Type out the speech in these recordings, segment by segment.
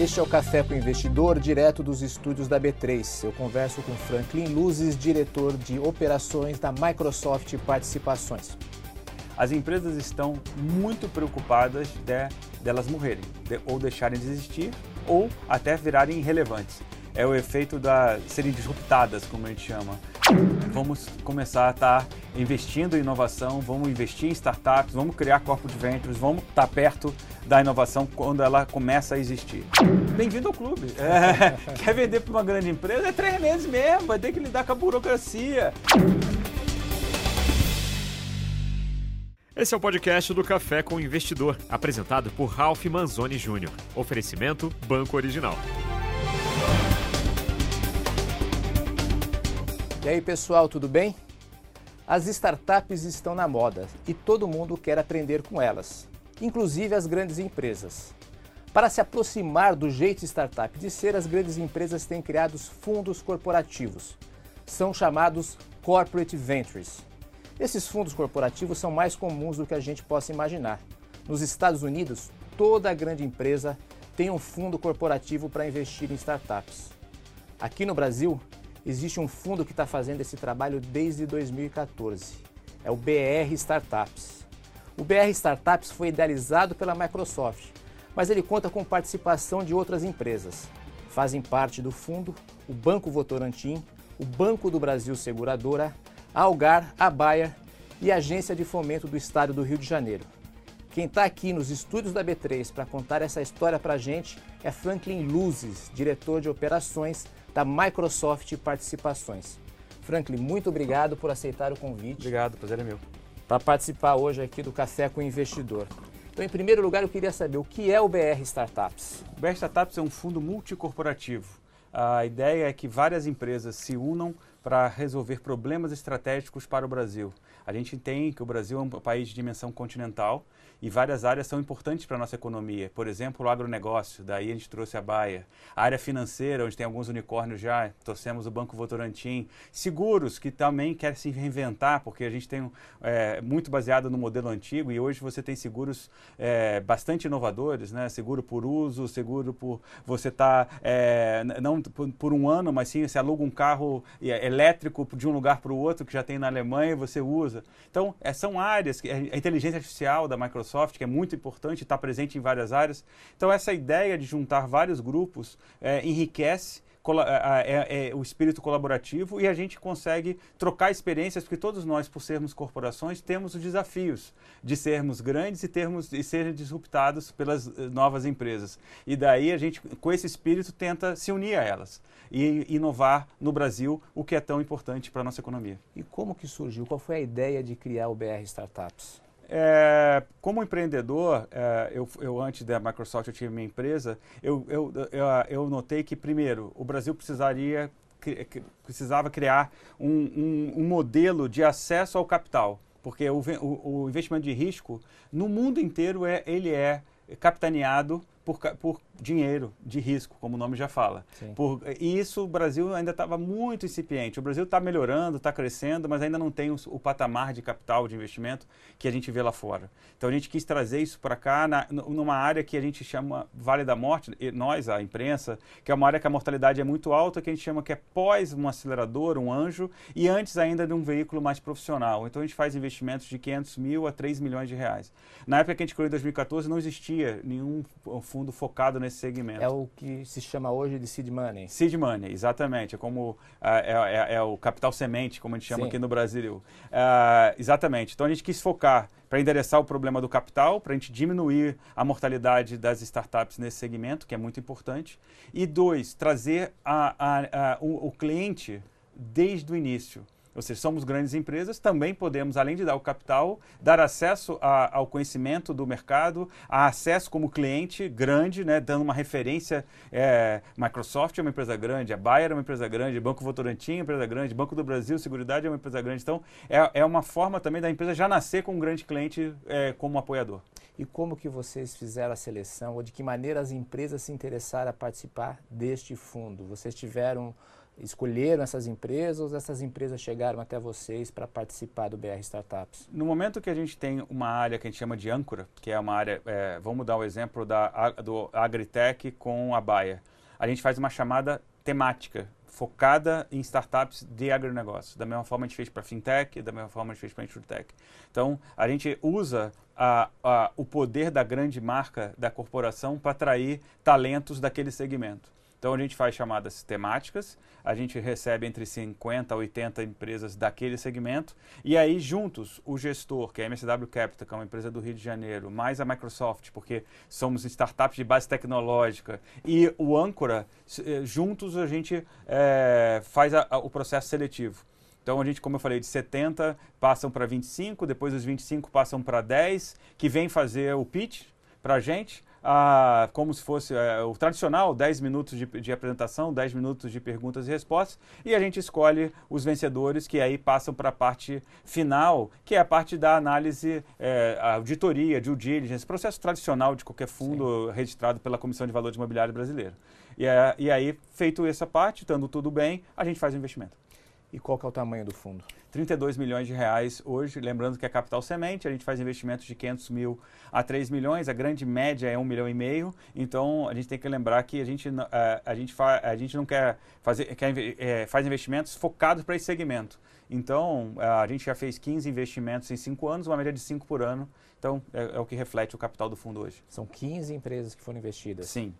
Este é o Café com o Investidor, direto dos estúdios da B3. Eu converso com Franklin Luzes, diretor de operações da Microsoft Participações. As empresas estão muito preocupadas de delas morrerem, de, ou deixarem de existir, ou até virarem irrelevantes. É o efeito da serem disruptadas, como a gente chama. Vamos começar a estar investindo em inovação, vamos investir em startups, vamos criar corpo de ventures, vamos estar perto da inovação quando ela começa a existir. Bem-vindo ao clube. É, quer vender para uma grande empresa? É três meses mesmo, vai ter que lidar com a burocracia. Esse é o podcast do Café com o Investidor, apresentado por Ralph Manzoni Jr. Oferecimento Banco Original. E aí, pessoal, tudo bem? As startups estão na moda e todo mundo quer aprender com elas inclusive as grandes empresas. Para se aproximar do jeito startup de ser, as grandes empresas têm criado fundos corporativos. São chamados Corporate Ventures. Esses fundos corporativos são mais comuns do que a gente possa imaginar. Nos Estados Unidos, toda grande empresa tem um fundo corporativo para investir em startups. Aqui no Brasil, existe um fundo que está fazendo esse trabalho desde 2014. É o BR Startups. O BR Startups foi idealizado pela Microsoft, mas ele conta com participação de outras empresas. Fazem parte do fundo o Banco Votorantim, o Banco do Brasil Seguradora, a Algar, a Baia e a Agência de Fomento do Estado do Rio de Janeiro. Quem está aqui nos estúdios da B3 para contar essa história para a gente é Franklin Luzes, diretor de operações da Microsoft Participações. Franklin, muito obrigado por aceitar o convite. Obrigado, prazer é meu para participar hoje aqui do Café com o Investidor. Então, em primeiro lugar, eu queria saber o que é o BR Startups. O BR Startups é um fundo multicorporativo. A ideia é que várias empresas se unam para resolver problemas estratégicos para o Brasil. A gente entende que o Brasil é um país de dimensão continental e várias áreas são importantes para a nossa economia. Por exemplo, o agronegócio, daí a gente trouxe a Baia. A área financeira, onde tem alguns unicórnios já, trouxemos o Banco Votorantim. Seguros, que também quer se reinventar, porque a gente tem é, muito baseado no modelo antigo e hoje você tem seguros é, bastante inovadores, né? Seguro por uso, seguro por você tá, é, não por, um ano, mas sim você aluga um carro é, elétrico de um lugar para o outro, que já tem na Alemanha, e você usa. Então, é, são áreas, que, a inteligência artificial da Microsoft Microsoft, que é muito importante, está presente em várias áreas. Então, essa ideia de juntar vários grupos é, enriquece é, é, o espírito colaborativo e a gente consegue trocar experiências, porque todos nós, por sermos corporações, temos os desafios de sermos grandes e, termos, e serem disruptados pelas eh, novas empresas. E daí a gente, com esse espírito, tenta se unir a elas e inovar no Brasil, o que é tão importante para a nossa economia. E como que surgiu? Qual foi a ideia de criar o BR Startups? É, como empreendedor, é, eu, eu, antes da Microsoft eu tive minha empresa, eu, eu, eu, notei que, primeiro, o Brasil precisaria precisava criar um, um, um, modelo de acesso ao capital, porque o, o, o investimento de risco no mundo inteiro é, ele é capitaneado por, por dinheiro de risco, como o nome já fala. Por, e isso o Brasil ainda estava muito incipiente. O Brasil está melhorando, está crescendo, mas ainda não tem o, o, patamar de capital de investimento que a gente vê lá fora. Então a gente quis trazer isso para cá, na, numa área que a gente chama Vale da Morte, nós, a imprensa, que é uma área que a mortalidade é muito alta, que a gente chama que é pós um acelerador, um anjo, e antes ainda de um veículo mais profissional. Então a gente faz investimentos de 500 mil a 3 milhões de reais. Na época que a gente criou em 2014, não existia nenhum fundo fundo focado nesse segmento. É o que se chama hoje de seed money. Seed money, exatamente. É como uh, é, é, é, o capital semente, como a gente chama Sim. aqui no Brasil. Uh, exatamente. Então a gente quis focar para endereçar o problema do capital, para a gente diminuir a mortalidade das startups nesse segmento, que é muito importante. E dois, trazer a, a, a, o, o cliente desde o início ou seja, somos grandes empresas, também podemos, além de dar o capital, dar acesso a, ao conhecimento do mercado, a acesso como cliente grande, né, dando uma referência. É, Microsoft é uma empresa grande, a Bayer é uma empresa grande, Banco Votorantim é uma empresa grande, Banco do Brasil, Seguridade é uma empresa grande. Então, é, é uma forma também da empresa já nascer com um grande cliente é, como apoiador. e como que vocês fizeram a seleção ou de que maneira as empresas se interessaram a participar deste fundo? Vocês tiveram escolheram essas empresas ou essas empresas chegaram até vocês para participar do BR Startups? No momento que a gente tem uma área que a gente chama de âncora, que é uma área, é, vamos dar o exemplo da, do Agritech com a Baia, a gente faz uma chamada temática, focada em startups de agronegócio. Da mesma forma a gente fez para fintech, da mesma forma a gente fez para insurtech. Então, a gente usa a, a, o poder da grande marca da corporação para atrair talentos daquele segmento. Então a gente faz chamadas temáticas, a gente recebe entre 50 a 80 empresas daquele segmento, e aí juntos o gestor, que é a MSW Capital, que é uma empresa do Rio de Janeiro, mais a Microsoft, porque somos startups de base tecnológica, e o Âncora, eh, juntos a gente é, faz a, a, o processo seletivo. Então a gente, como eu falei, de 70 passam para 25, depois os 25 passam para 10, que vem fazer o pitch para a gente ah, como se fosse é, o tradicional, 10 minutos de, de, apresentação, 10 minutos de perguntas e respostas, e a gente escolhe os vencedores que aí passam para a parte final, que é a parte da análise, é, auditoria, due diligence, processo tradicional de qualquer fundo Sim. registrado pela Comissão de Valores Imobiliários Brasileira. E, é, e aí, feito essa parte, estando tudo bem, a gente faz o investimento. E qual que é o tamanho do fundo? 32 milhões de reais hoje, lembrando que é capital semente, a gente faz investimentos de 500 mil a 3 milhões, a grande média é 1 milhão e meio, então a gente tem que lembrar que a gente, a, eh, a gente, fa, a gente não quer fazer, quer, é, faz investimentos focados para esse segmento. Então, a gente já fez 15 investimentos em 5 anos, uma média de 5 por ano, então é, é o que reflete o capital do fundo hoje. São 15 empresas que foram investidas? Sim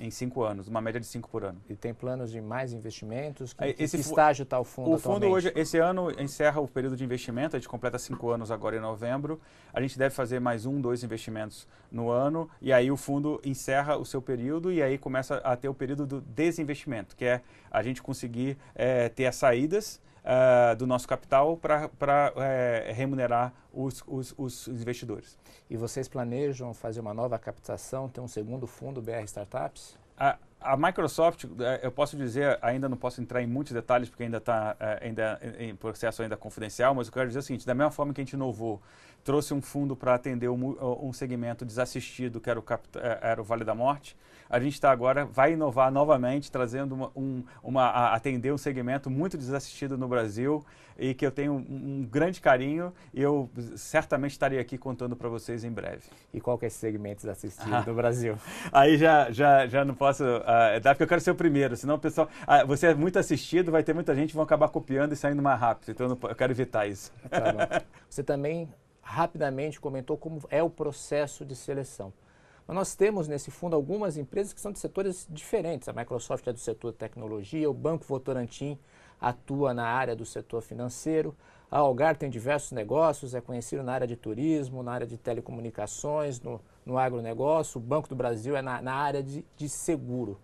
em cinco anos, uma média de cinco por ano. E tem planos de mais investimentos? Que, esse que estágio está o fundo O fundo hoje, esse ano, encerra o período de investimento, a gente completa cinco anos agora em novembro. A gente deve fazer mais um, dois investimentos no ano, e aí o fundo encerra o seu período e aí começa a ter o período do desinvestimento, que é a gente conseguir é, ter as saídas uh, do nosso capital para é, remunerar os, os, os, investidores. E vocês planejam fazer uma nova captação, ter um segundo fundo BR Startups? A, a Microsoft, é, eu posso dizer, ainda não posso entrar em muitos detalhes porque ainda está ainda em processo ainda confidencial, mas eu quero dizer o seguinte: da mesma forma que a gente inovou, trouxe um fundo para atender um, um, segmento desassistido que era o, era o Vale da Morte, a gente está agora, vai inovar novamente, trazendo uma, um, uma, a atender um segmento muito desassistido no Brasil e que eu tenho um, um grande carinho e eu certamente estarei aqui contando para vocês em breve. E qual que é esse segmento desassistido ah. no Brasil? Aí já, já, já não posso uh, dar, porque eu quero ser o primeiro, senão o pessoal, uh, você é muito assistido, vai ter muita gente vão acabar copiando e saindo mais rápido, então eu, não, eu quero evitar isso. Tá você também rapidamente comentou como é o processo de seleção. Mas nós temos nesse fundo algumas empresas que são de setores diferentes. A Microsoft é do setor tecnologia, o Banco Votorantim atua na área do setor financeiro, a Algar tem diversos negócios, é conhecido na área de turismo, na área de telecomunicações, no, no agronegócio, o Banco do Brasil é na, na área de, de seguro.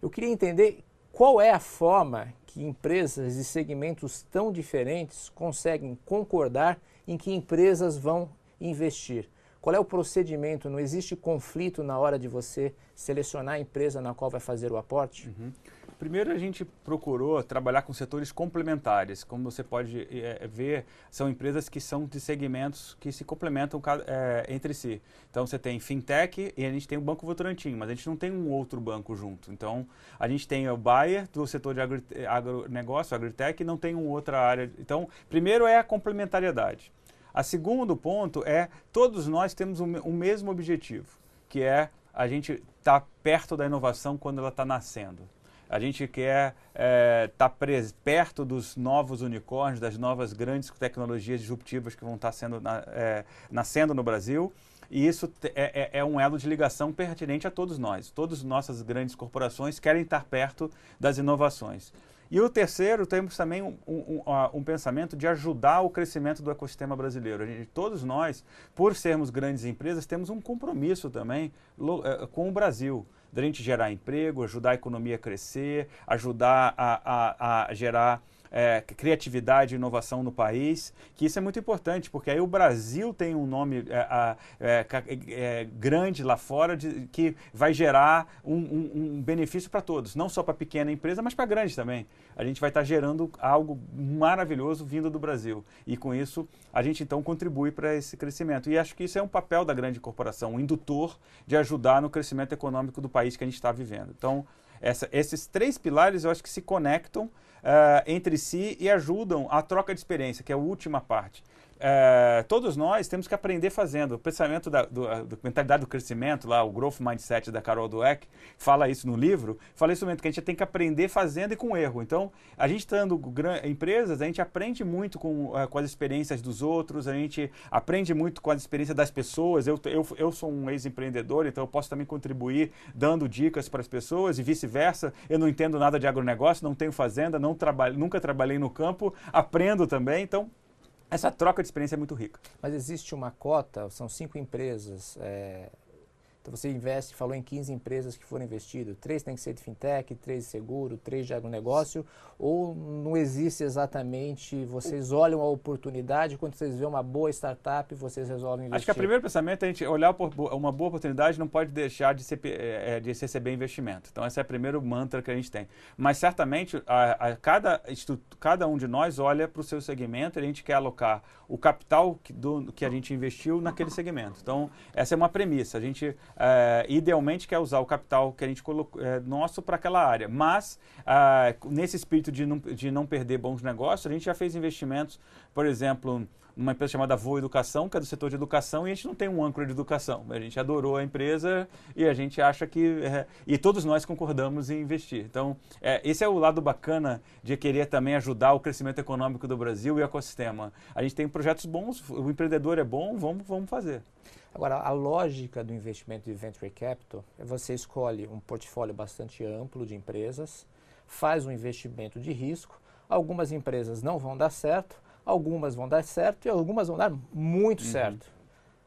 Eu queria entender qual é a forma que empresas de segmentos tão diferentes conseguem concordar em que empresas vão investir. Qual é o procedimento? Não existe conflito na hora de você selecionar a empresa na qual vai fazer o aporte? Uhum. Primeiro, a gente procurou trabalhar com setores complementares. Como você pode é, ver, são empresas que são de segmentos que se complementam é, entre si. Então, você tem fintech e a gente tem o Banco Votorantim, mas a gente não tem um outro banco junto. Então, a gente tem o Bayer do setor de agronegócio, agritech, e não tem uma outra área. Então, primeiro é a complementariedade. A segundo ponto é todos nós temos o, mesmo objetivo, que é a gente estar tá perto da inovação quando ela está nascendo. A gente quer estar é, tá perto dos novos unicórnios, das novas grandes tecnologias disruptivas que vão estar tá sendo, é, nascendo no Brasil. E isso é, é, é, um elo de ligação pertinente a todos nós. Todas as nossas grandes corporações querem estar perto das inovações. E o terceiro, temos também um, um, um, pensamento de ajudar o crescimento do ecossistema brasileiro. Gente, todos nós, por sermos grandes empresas, temos um compromisso também eh, com o Brasil. Da gente gerar emprego, ajudar a economia a crescer, ajudar a, a, a gerar é, criatividade e inovação no país, que isso é muito importante, porque aí o Brasil tem um nome é, é, é grande lá fora de, que vai gerar um, um, um benefício para todos, não só para pequena empresa, mas para grande também. A gente vai estar tá gerando algo maravilhoso vindo do Brasil. E com isso, a gente então contribui para esse crescimento. E acho que isso é um papel da grande corporação, um indutor de ajudar no crescimento econômico do país que a gente está vivendo. Então, essa, esses três pilares eu acho que se conectam uh, entre si e ajudam a troca de experiência, que é a última parte é, todos nós temos que aprender fazendo. O pensamento da do, do, mentalidade do crescimento, lá, o Growth Mindset da Carol Dweck, fala isso no livro, fala isso mesmo, que a gente tem que aprender fazendo e com erro. Então, a gente estando em empresas, a gente aprende muito com, uh, com as experiências dos outros, a gente aprende muito com as experiências das pessoas. Eu, eu, eu sou um ex-empreendedor, então eu posso também contribuir dando dicas para as pessoas e vice-versa. Eu não entendo nada de agronegócio, não tenho fazenda, não trabalho, nunca trabalhei no campo, aprendo também. Então, essa troca de experiência é muito rica. Mas existe uma cota, são cinco empresas, é, então você investe, falou em 15 empresas que foram investidas, três tem que ser de fintech, três de seguro, três de agronegócio, ou não existe exatamente, vocês olham a oportunidade, quando vocês vêem uma boa startup, vocês resolvem investir? Acho que o primeiro pensamento é a gente olhar uma boa oportunidade não pode deixar de, ser, é, de receber investimento. Então esse é o primeiro mantra que a gente tem. Mas certamente a, a cada, cada um de nós olha para o seu segmento e a gente quer alocar o capital que, do, que a gente investiu naquele segmento. Então essa é uma premissa. A gente é, idealmente quer usar o capital que a gente colocou é, nosso para aquela área. Mas, é, nesse espírito de não, de não perder bons negócios, a gente já fez investimentos, por exemplo, numa empresa chamada Voa Educação, que é do setor de educação, e a gente não tem um âncora de educação. A gente adorou a empresa e a gente acha que. É, e todos nós concordamos em investir. Então, é, esse é o lado bacana de querer também ajudar o crescimento econômico do Brasil e o ecossistema. A gente tem projetos bons, o empreendedor é bom, vamos, vamos fazer. Agora, a lógica do investimento de venture capital é você escolhe um portfólio bastante amplo de empresas, faz um investimento de risco. Algumas empresas não vão dar certo, algumas vão dar certo e algumas vão dar muito uhum. certo.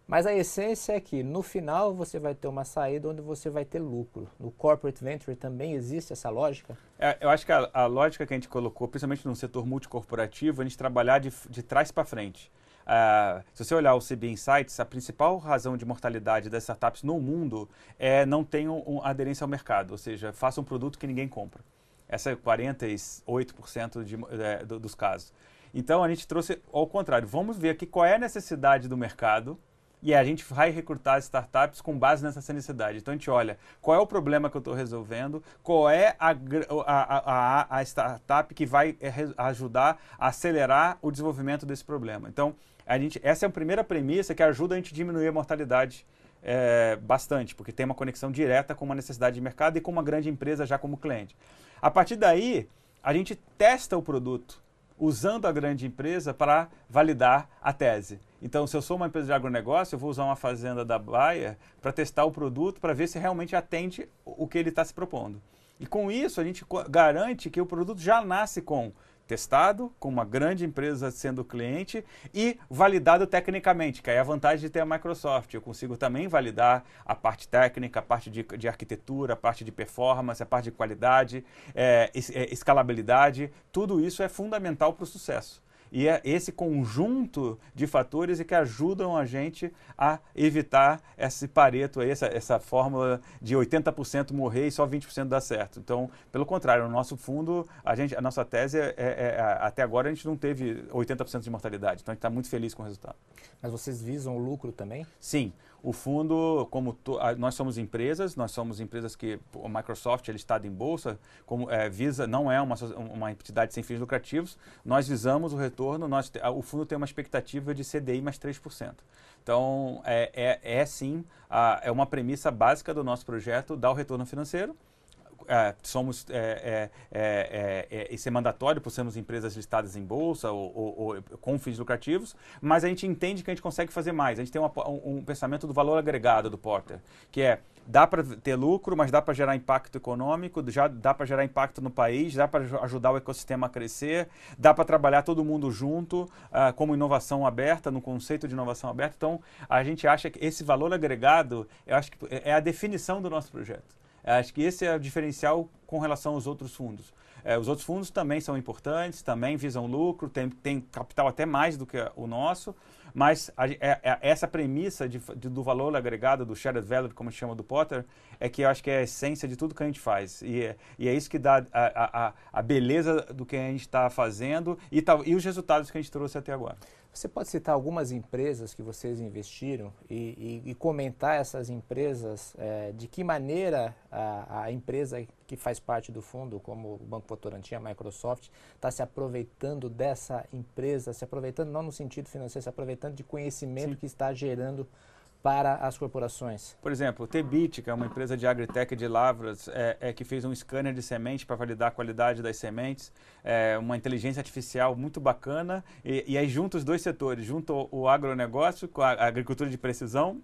Mas a essência é que no final você vai ter uma saída onde você vai ter lucro. No corporate venture também existe essa lógica? É, eu acho que a, a, lógica que a gente colocou, principalmente no setor multicorporativo, é a gente trabalhar de, de trás para frente. Uh, se você olhar o CB Insights, a principal razão de mortalidade das startups no mundo é não ter um, aderência ao mercado, ou seja, faça um produto que ninguém compra. Essa é 48% de, é, dos casos. Então a gente trouxe ao contrário, vamos ver aqui qual é a necessidade do mercado e a gente vai recrutar startups com base nessa necessidade. Então a gente olha qual é o problema que eu estou resolvendo, qual é a, a, a, a startup que vai é, ajudar a acelerar o desenvolvimento desse problema. Então a gente, essa é a primeira premissa que ajuda a gente a diminuir a mortalidade é, bastante, porque tem uma conexão direta com uma necessidade de mercado e com uma grande empresa já como cliente. A partir daí, a gente testa o produto usando a grande empresa para validar a tese. Então, se eu sou uma empresa de agronegócio, eu vou usar uma fazenda da Baia para testar o produto para ver se realmente atende o que ele está se propondo. E com isso, a gente garante que o produto já nasce com testado com uma grande empresa sendo cliente e validado tecnicamente, que é a vantagem de ter a Microsoft. Eu consigo também validar a parte técnica, a parte de, de arquitetura, a parte de performance, a parte de qualidade, é, é escalabilidade. Tudo isso é fundamental para o sucesso. E é esse conjunto de fatores que ajudam a gente a evitar esse pareto, aí, essa, essa fórmula de 80% morrer e só 20% dar certo. Então, pelo contrário, no nosso fundo, a, gente, a nossa tese é, é, é até agora a gente não teve 80% de mortalidade. Então, a gente está muito feliz com o resultado. Mas vocês visam o lucro também? Sim. O fundo, como a, nós somos empresas, nós somos empresas que o Microsoft ele está em bolsa, como é, visa não é uma, uma entidade sem fins lucrativos. Nós visamos o retorno. Nós, a, o fundo tem uma expectativa de CDI mais 3%. Então é, é, é sim a, é uma premissa básica do nosso projeto dar o retorno financeiro é, somos é é, é, é, isso é mandatório por sermos empresas listadas em bolsa ou, ou, ou, com fins lucrativos, mas a gente entende que a gente consegue fazer mais. A gente tem uma, um, um, pensamento do valor agregado do Porter, que é dá para ter lucro, mas dá para gerar impacto econômico, já dá para gerar impacto no país, dá para ajudar o ecossistema a crescer, dá para trabalhar todo mundo junto, uh, como inovação aberta, no conceito de inovação aberta. Então, a gente acha que esse valor agregado, eu acho que é a definição do nosso projeto Acho que esse é o diferencial com relação aos outros fundos. É, os outros fundos também são importantes, também visam lucro, tem, tem capital até mais do que o nosso, mas a, é, é, essa premissa de, de, do valor agregado, do shared value, como chama do Potter, é que eu acho que é a essência de tudo que a gente faz. E é, e é isso que dá a, a, a beleza do que a gente está fazendo e, e os resultados que a gente trouxe até agora. Você pode citar algumas empresas que vocês investiram e, e, e comentar essas empresas, é, de que maneira a, a, empresa que faz parte do fundo, como o Banco Votorantim, a Microsoft, está se aproveitando dessa empresa, se aproveitando não no sentido financeiro, se aproveitando de conhecimento Sim. que está gerando para as corporações? Por exemplo, o Tebit, que é uma empresa de agritech de lavras, é, é que fez um scanner de semente para validar a qualidade das sementes, é uma inteligência artificial muito bacana, e, e aí junta os dois setores, junta o, agronegócio com a agricultura de precisão,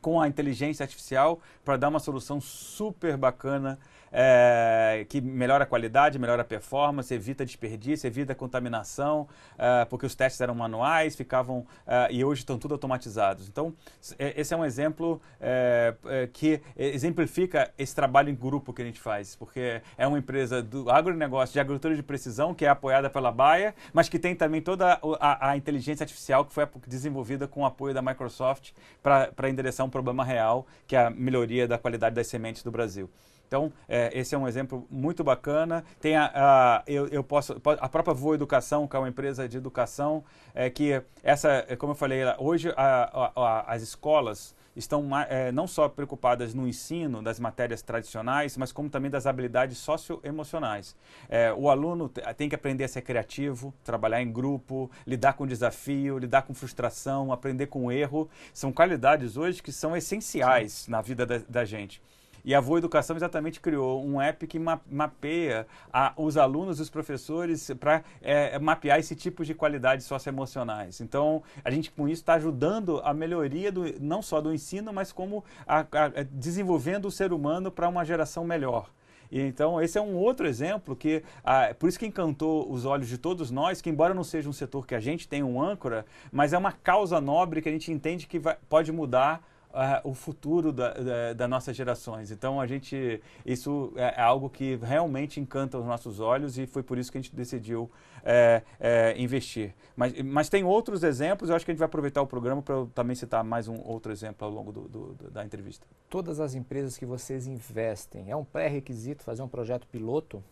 com a inteligência artificial para dar uma solução super bacana é, que melhora a qualidade, melhora a performance, evita desperdício, evita contaminação, é, porque os testes eram manuais, ficavam é, e hoje estão tudo automatizados. Então, esse é um exemplo é, é, que exemplifica esse trabalho em grupo que a gente faz, porque é uma empresa do agronegócio, de agricultura de precisão, que é apoiada pela Baia, mas que tem também toda a, a inteligência artificial que foi desenvolvida com o apoio da Microsoft para endereçar um problema real, que é a melhoria da qualidade das sementes do Brasil. Então, é, esse é um exemplo muito bacana. Tem a, a, eu, eu posso, a própria Voa Educação, que é uma empresa de educação, é, que essa, é, como eu falei, hoje a, a, as escolas estão é, não só preocupadas no ensino das matérias tradicionais, mas como também das habilidades socioemocionais. É, o aluno tem que aprender a ser criativo, trabalhar em grupo, lidar com desafio, lidar com frustração, aprender com erro. São qualidades hoje que são essenciais Sim. na vida da, da gente. E a Voa Educação exatamente criou um app que ma mapeia a, os alunos e os professores para é, mapear esse tipo de qualidades socioemocionais. Então, a gente com isso está ajudando a melhoria do, não só do ensino, mas como a, a, desenvolvendo o ser humano para uma geração melhor. E então, esse é um outro exemplo que, ah, por isso que encantou os olhos de todos nós, que embora não seja um setor que a gente tem um âncora, mas é uma causa nobre que a gente entende que vai, pode mudar uh, o futuro da, da, das nossas gerações. Então a gente isso é, é algo que realmente encanta os nossos olhos e foi por isso que a gente decidiu é, é, investir. Mas, mas tem outros exemplos. Eu acho que a gente vai aproveitar o programa para também citar mais um outro exemplo ao longo do, do, da entrevista. Todas as empresas que vocês investem é um pré-requisito fazer um projeto piloto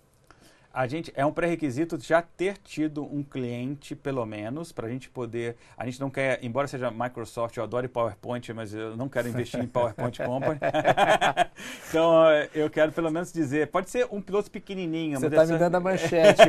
a gente é um pré-requisito já ter tido um cliente, pelo menos, para a gente poder. A gente não quer, embora seja Microsoft, eu adoro PowerPoint, mas eu não quero investir em PowerPoint Company. então, eu quero pelo menos dizer, pode ser um piloto pequenininho. Você está me dando a manchete,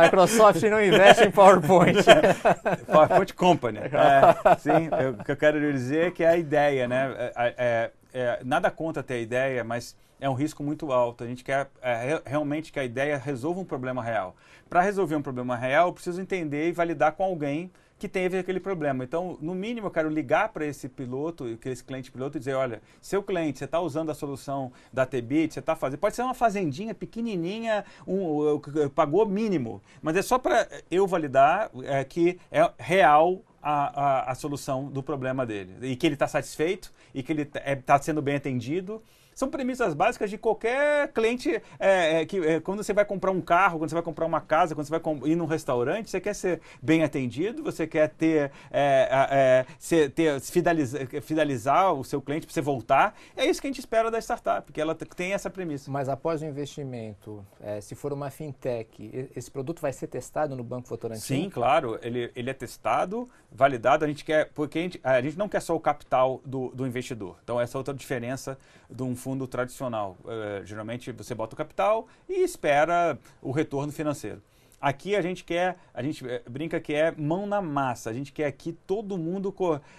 Microsoft não investe em PowerPoint. PowerPoint Company. É, sim, eu, o que eu quero dizer é que é a ideia, né? É, é, é, nada contra ter a ideia, mas é um risco muito alto. A gente quer é, realmente que a ideia resolva um problema real. Para resolver um problema real, eu preciso entender e validar com alguém que teve aquele problema. Então, no mínimo, eu quero ligar para esse piloto, esse cliente piloto, e dizer, olha, seu cliente, você está usando a solução da Tbit, você está fazendo, pode ser uma fazendinha pequenininha, um, pagou mínimo, mas é só para eu validar é, que é real a, a, a, solução do problema dele e que ele está satisfeito e que ele está é, tá sendo bem atendido são premissas básicas de qualquer cliente é, é, que é, quando você vai comprar um carro, quando você vai comprar uma casa, quando você vai ir num restaurante, você quer ser bem atendido, você quer ter, é, ser, ter fidelizar, fidelizar o seu cliente para você voltar. É isso que a gente espera da startup, que ela tem essa premissa. Mas após o investimento, é, se for uma fintech, esse produto vai ser testado no Banco Votorantim? Sim, claro. Ele, ele é testado, validado. A gente quer, porque a gente, a gente não quer só o capital do, do investidor. Então, essa é outra diferença de um fundo fundo tradicional. Uh, geralmente você bota o capital e espera o retorno financeiro. Aqui a gente quer, a gente eh, brinca que é mão na massa. A gente quer aqui todo mundo.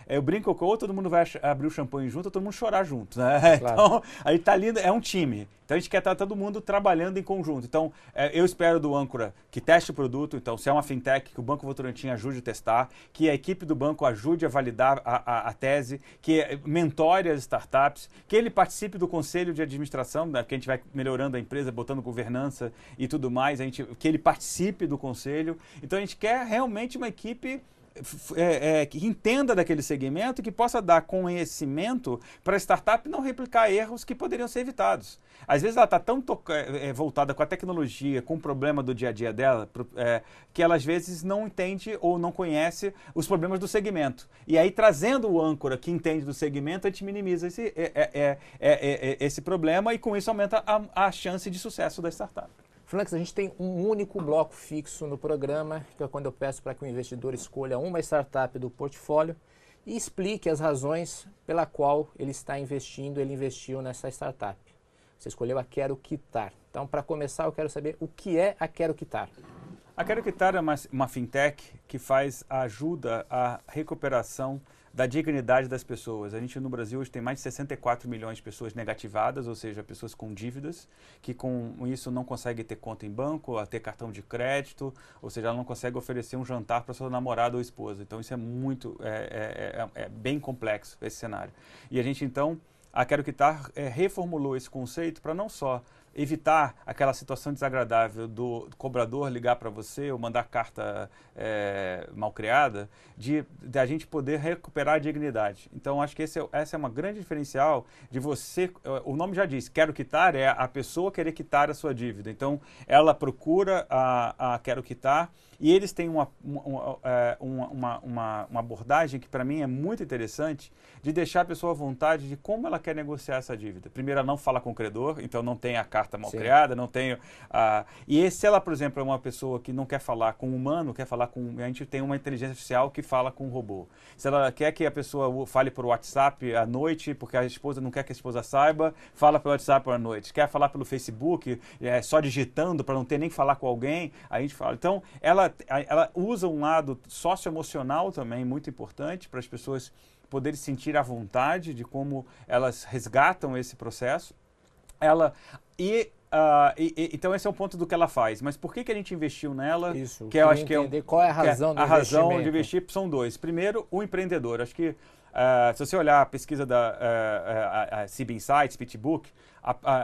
Eh, eu brinco com ou todo mundo vai abrir o champanhe junto, todo mundo chorar junto. Né? Claro. Então, aí tá lindo, é um time. Então a gente quer estar todo mundo trabalhando em conjunto. Então é, eu espero do âncora que teste o produto. Então, se é uma fintech, que o Banco Votorantim ajude a testar, que a equipe do banco ajude a validar a, a, a tese, que mentore as startups, que ele participe do conselho de administração, né, que a gente vai melhorando a empresa, botando governança e tudo mais, a gente, que ele participe do conselho. Então a gente quer realmente uma equipe é, é, que entenda daquele segmento e que possa dar conhecimento para a startup não replicar erros que poderiam ser evitados. Às vezes ela está tão é, é, voltada com a tecnologia, com o problema do dia a dia dela, é, que ela às vezes não entende ou não conhece os problemas do segmento. E aí, trazendo o âncora que entende do segmento, a gente minimiza esse, é, esse problema e com isso aumenta a, a chance de sucesso da startup. Flanks, a gente tem um único bloco fixo no programa, que é quando eu peço para que o investidor escolha uma startup do portfólio e explique as razões pela qual ele está investindo, ele investiu nessa startup. Você escolheu a Quero Quitar. Então, para começar, eu quero saber o que é a Quero Quitar. A Quero Quitar é uma, uma fintech que faz ajuda à recuperação da dignidade das pessoas. A gente no Brasil hoje tem mais de 64 milhões de pessoas negativadas, ou seja, pessoas com dívidas, que com isso não conseguem ter conta em banco, ter cartão de crédito, ou seja, ela não consegue oferecer um jantar para sua namorada ou esposa. Então isso é muito, é, é, é, é bem complexo esse cenário. E a gente então, a Quero Quitar é, reformulou esse conceito para não só evitar aquela situação desagradável do cobrador ligar para você ou mandar carta é, mal criada, de, de, a gente poder recuperar a dignidade. Então, acho que esse é, essa é uma grande diferencial de você. O nome já diz, quero quitar, é a pessoa querer quitar a sua dívida. Então, ela procura a, a quero quitar e eles têm uma, é, uma, uma, uma, uma abordagem que, para mim, é muito interessante, de deixar a pessoa à vontade de como ela quer negociar essa dívida. Primeiro, ela não fala com o credor, então não tem a carta mal Sim. criada, não tem. A... E se ela, por exemplo, é uma pessoa que não quer falar com o humano, quer falar com. A gente tem uma inteligência artificial que fala com o robô. Se ela quer que a pessoa fale por WhatsApp à noite, porque a esposa não quer que a esposa saiba, fala pelo WhatsApp à noite. Quer falar pelo Facebook, é, só digitando para não ter nem que falar com alguém, a gente fala. Então, ela ela usa um lado socioemocional também muito importante para as pessoas poderem sentir a vontade de como elas resgatam esse processo. Ela e Uh, e, e, então esse é o ponto do que ela faz. Mas por que, que a gente investiu nela? Isso. Que eu acho que é um, qual é a razão é, do A razão de investir são dois. Primeiro, o empreendedor. Acho que uh, se você olhar a pesquisa da uh, uh, CB Insights, PitchBook,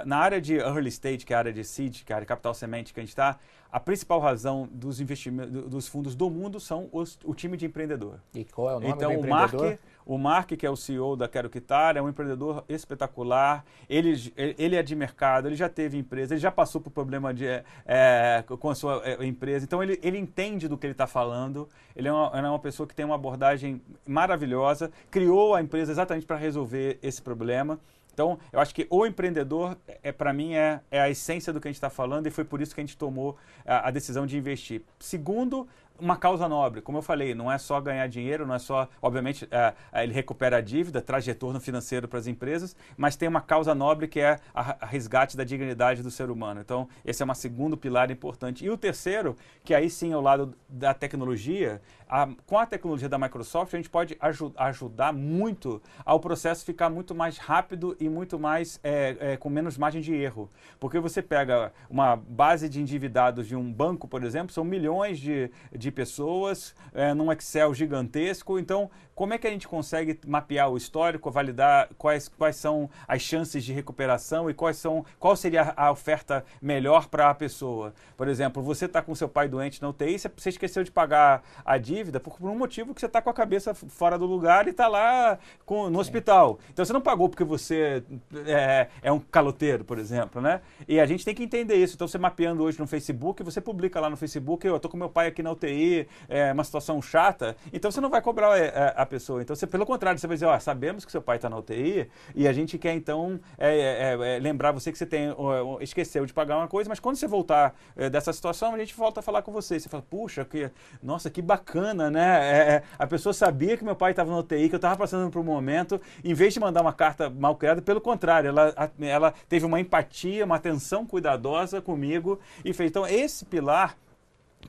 na área de early stage, que é a área de seed, que é a área de capital semente que a gente está, a principal razão dos investimentos dos fundos do mundo são os, o time de empreendedor. E qual é o nome então, do empreendedor? Mark, o Mark, que é o CEO da Quero Quitar, é um empreendedor espetacular. Ele, ele é de mercado, ele já teve empresa, ele já passou por problema de, é, com a sua empresa. Então, ele, ele entende do que ele está falando. Ele é, uma, é uma pessoa que tem uma abordagem maravilhosa, criou a empresa exatamente para resolver esse problema. Então, eu acho que o empreendedor, é, para mim, é, é a essência do que a gente está falando e foi por isso que a gente tomou a, a decisão de investir. Segundo, uma causa nobre. Como eu falei, não é só ganhar dinheiro, não é só, obviamente, é, é, ele recupera a dívida, traz retorno financeiro para as empresas, mas tem uma causa nobre que é a, resgate da dignidade do ser humano. Então, esse é um segundo pilar importante. E o terceiro, que aí sim é o lado da tecnologia, a, com a tecnologia da Microsoft, a gente pode aju ajudar muito ao processo ficar muito mais rápido e muito mais é, é, com menos margem de erro. Porque você pega uma base de endividados de um banco, por exemplo, são milhões de, de de pessoas é, num Excel gigantesco. Então, como é que a gente consegue mapear o histórico, validar quais, quais são as chances de recuperação e quais são, qual seria a oferta melhor para a pessoa? Por exemplo, você está com seu pai doente na UTI, você esqueceu de pagar a dívida por, por um motivo que você está com a cabeça fora do lugar e está lá com, no hospital. Então você não pagou porque você é, é, um caloteiro, por exemplo, né? E a gente tem que entender isso. Então você mapeando hoje no Facebook, você publica lá no Facebook, eu estou com meu pai aqui na UTI é uma situação chata, então você não vai cobrar é, é, a pessoa. Então, você, pelo contrário, você vai dizer, ó, sabemos que seu pai está na UTI e a gente quer, então, é, é, é, lembrar você que você tem, esqueceu de pagar uma coisa, mas quando você voltar dessa situação, a gente volta a falar com você. Você fala, puxa, que, nossa, que bacana, né? a pessoa sabia que meu pai estava na UTI, que eu estava passando por um momento, em vez de mandar uma carta mal criada, pelo contrário, ela, ela teve uma empatia, uma atenção cuidadosa comigo e fez. Então, esse pilar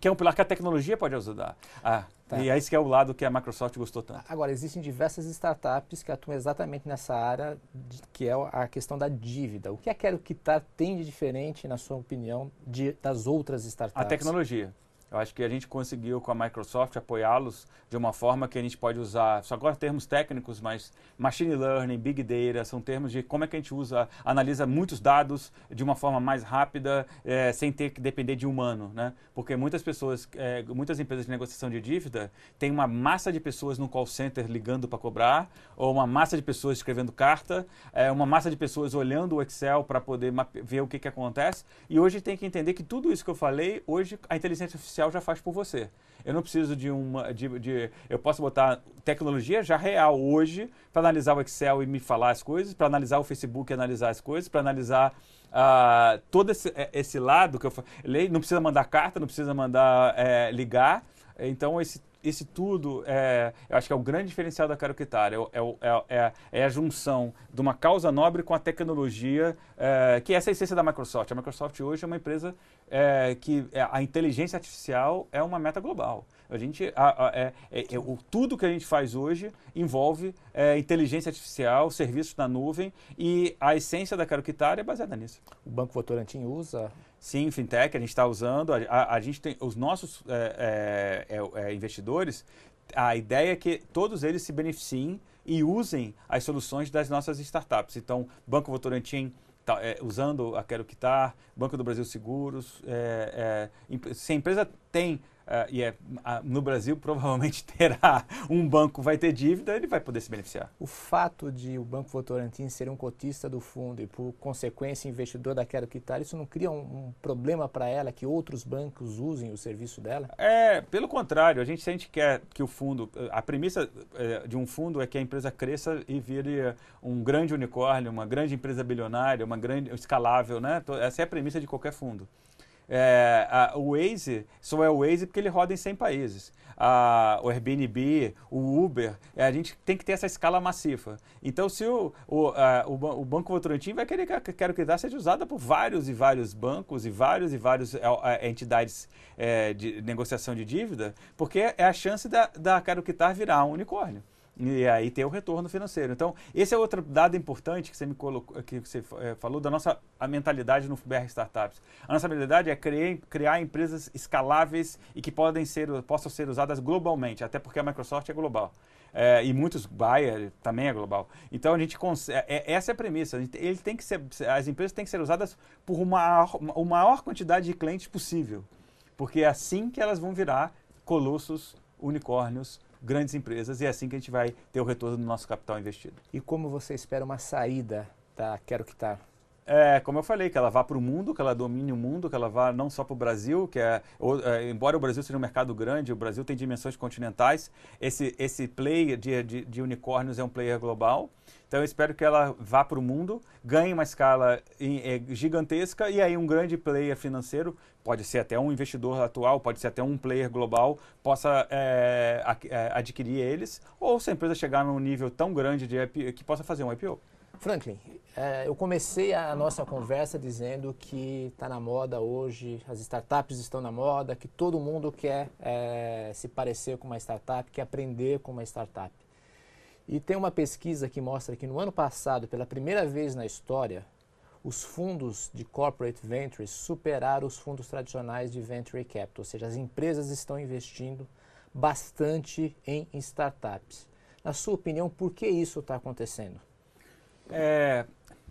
que é um pilar que a tecnologia pode ajudar. Ah, tá. E é esse que é o lado que a Microsoft gostou tanto. Agora, existem diversas startups que atuam exatamente nessa área, de, que é a questão da dívida. O que a Quero Quitar tem de diferente, na sua opinião, de, das outras startups? A tecnologia. Eu acho que a gente conseguiu com a Microsoft apoiá-los de uma forma que a gente pode usar, só agora termos técnicos, mas machine learning, big data, são termos de como é que a gente usa, analisa muitos dados de uma forma mais rápida, é, sem ter que depender de humano, né? Porque muitas pessoas, é, muitas empresas de negociação de dívida têm uma massa de pessoas no call center ligando para cobrar, ou uma massa de pessoas escrevendo carta, é, uma massa de pessoas olhando o Excel para poder ver o que, que acontece. E hoje tem que entender que tudo isso que eu falei, hoje a inteligência artificial já faz por você. Eu não preciso de uma. De, de eu posso botar tecnologia já real hoje para analisar o Excel e me falar as coisas, para analisar o Facebook e analisar as coisas, para analisar uh, todo esse, é, esse lado que eu falei. Não precisa mandar carta, não precisa mandar é, ligar. Então, esse esse tudo, é, eu acho que é o grande diferencial da Quero Quitar, é, é, é, é, a junção de uma causa nobre com a tecnologia, é, que é essa a essência da Microsoft. A Microsoft hoje é uma empresa é, que a inteligência artificial é uma meta global. A gente, a, a, é, é, é, o, tudo que a gente faz hoje envolve é, inteligência artificial, serviços na nuvem e a essência da Quero Quitar é baseada nisso. O Banco Votorantim usa? Sim, fintech a gente está usando. A, a, gente tem os nossos é, é, investidores. A ideia é que todos eles se beneficiem e usem as soluções das nossas startups. Então, Banco Votorantim tá, é, usando a Quero Quitar, Banco do Brasil Seguros. É, é, se a empresa tem e é, uh, no Brasil provavelmente terá um banco vai ter dívida, ele vai poder se beneficiar. O fato de o Banco Votorantim ser um cotista do fundo e por consequência investidor da Quero Quitar, isso não cria um, um problema para ela que outros bancos usem o serviço dela? É, pelo contrário, a gente se a gente quer que o fundo, a premissa é, de um fundo é que a empresa cresça e vire um grande unicórnio, uma grande empresa bilionária, uma grande escalável, né? Essa é a premissa de qualquer fundo. É, a, o Waze só é o Waze porque ele roda em 100 países. A, o Airbnb, o Uber, é, a gente tem que ter essa escala massiva. Então, se o, o, a, o, o Banco Votorantim vai querer que Quero Quitar seja usada por vários e vários bancos e vários e vários é, é, entidades é, de negociação de dívida, porque é a chance da, da Quero Quitar virar um unicórnio e aí ter o retorno financeiro. Então, esse é outro dado importante que você me colocou, que você é, falou da nossa a mentalidade no BR Startups. A nossa mentalidade é criar, criar empresas escaláveis e que podem ser, possam ser usadas globalmente, até porque a Microsoft é global. É, e muitos Bayer também é global. Então a gente consegue, é, essa é a premissa. ele tem que ser, as empresas têm que ser usadas por uma, uma maior quantidade de clientes possível, porque é assim que elas vão virar colossos, unicórnios grandes empresas e é assim que a gente vai ter o retorno do nosso capital investido. E como você espera uma saída da Quero Quitar? É, como eu falei, que ela vá para o mundo, que ela domine o mundo, que ela vá não só para o Brasil, que é, ou, é, embora o Brasil seja um mercado grande, o Brasil tem dimensões continentais, esse, esse player de, de, de unicórnios é um player global. Então eu espero que ela vá para o mundo, ganhe uma escala é, gigantesca e aí um grande player financeiro, pode ser até um investidor atual, pode ser até um player global, possa é, é adquirir eles, ou se a empresa chegar num nível tão grande de que possa fazer um IPO. Franklin, é, eu comecei a nossa conversa dizendo que está na moda hoje, as startups estão na moda, que todo mundo quer é, se parecer com uma startup, quer aprender com uma startup. E tem uma pesquisa que mostra que no ano passado, pela primeira vez na história, os fundos de corporate ventures superaram os fundos tradicionais de venture capital, ou seja, as empresas estão investindo bastante em startups. Na sua opinião, por que isso está acontecendo? É,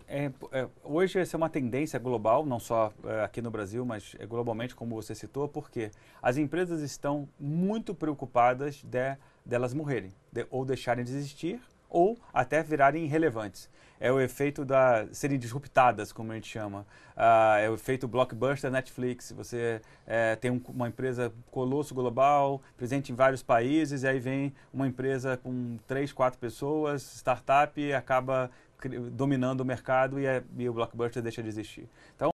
é, é, hoje essa é uma tendência global, não só é, aqui no Brasil, mas é globalmente, como você citou, porque as empresas estão muito preocupadas de delas morrerem, de, ou deixarem de existir, ou até virarem irrelevantes. É o efeito da serem disruptadas, como a gente chama. Uh, é o efeito blockbuster Netflix. Você é, tem um, uma empresa colosso global, presente em vários países, e aí vem uma empresa com três, quatro pessoas, startup, acaba dominando o mercado e, é, e o blockbuster deixa de existir. Então,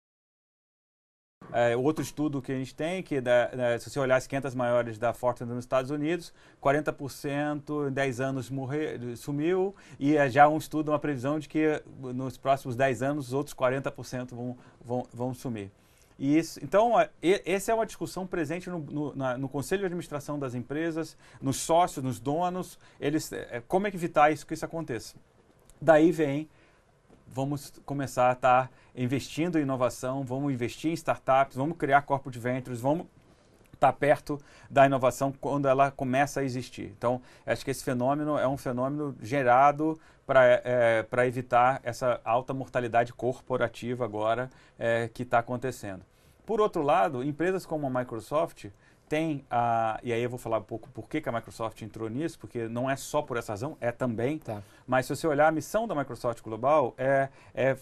é, outro estudo que a gente tem, que da, né, se você olhar as 500 maiores da Fortune nos Estados Unidos, 40% em 10 anos morreu, sumiu, e é já um estudo, uma previsão de que nos próximos 10 anos os outros 40% vão, vão, vão sumir. E isso, então, essa é uma discussão presente no, no, na, no, conselho de administração das empresas, nos sócios, nos donos, eles, é, como é que evitar isso que isso aconteça. Daí vem vamos começar a estar investindo em inovação, vamos investir em startups, vamos criar corpo de ventures, vamos está perto da inovação quando ela começa a existir. Então, acho que esse fenômeno é um fenômeno gerado para é, evitar essa alta mortalidade corporativa agora é, que está acontecendo. Por outro lado, empresas como a Microsoft tem a. E aí eu vou falar um pouco por que, que a Microsoft entrou nisso, porque não é só por essa razão, é também. Tá. Mas se você olhar, a missão da Microsoft Global é, é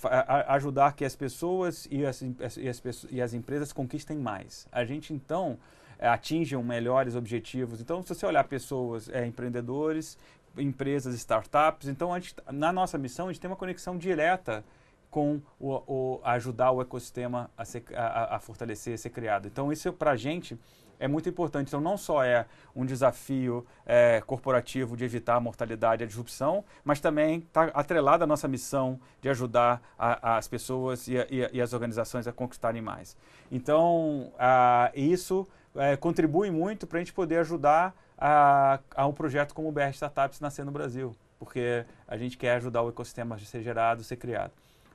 ajudar que as pessoas e as, e, as, e as empresas conquistem mais. A gente, então, é, atinjam melhores objetivos. Então, se você olhar pessoas, é, empreendedores, empresas, startups, então, gente, na nossa missão, a gente tem uma conexão direta com o, o ajudar o ecossistema a, ser, a, a fortalecer, a ser criado. Então, isso para a gente é muito importante. Então, não só é um desafio é, corporativo de evitar a mortalidade e a disrupção, mas também está atrelada à nossa missão de ajudar a, as pessoas e, a, e, as organizações a conquistarem mais. Então, a, isso é, contribui muito para a gente poder ajudar a, a um projeto como o BR Startups nascer no Brasil, porque a gente quer ajudar o ecossistema a ser gerado, ser criado.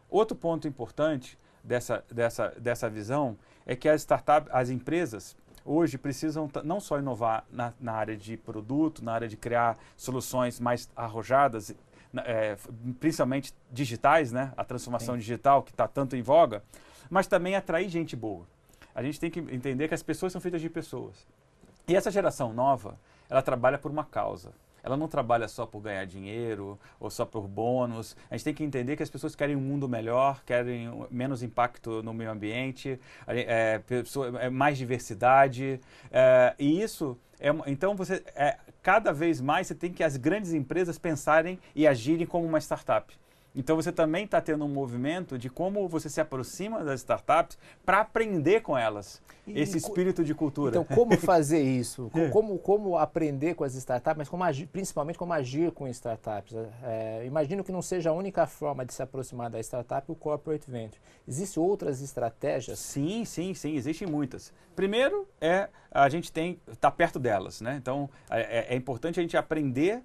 Outro ponto importante dessa, dessa, dessa visão é que as startups, as empresas, hoje precisam não só inovar na, na, área de produto, na área de criar soluções mais arrojadas, é, principalmente digitais, né? a transformação Sim. digital que está tanto em voga, mas também atrair gente boa. A gente tem que entender que as pessoas são feitas de pessoas. E essa geração nova, ela trabalha por uma causa ela não trabalha só por ganhar dinheiro ou só por bônus. A gente tem que entender que as pessoas querem um mundo melhor, querem menos impacto no meio ambiente, é, é mais diversidade. É, e isso é, então você é, cada vez mais você tem que as grandes empresas pensarem e agirem como uma startup. Então você também está tendo um movimento de como você se aproxima das startups para aprender com elas. E, esse espírito de cultura. Então, como fazer isso? É. como, como aprender com as startups, mas como agir, principalmente como agir com startups? É, imagino que não seja a única forma de se aproximar da startup o corporate venture. Existem outras estratégias? Sim, sim, sim, existem muitas. Primeiro é a gente tem estar tá perto delas, né? Então é, é, é importante a gente aprender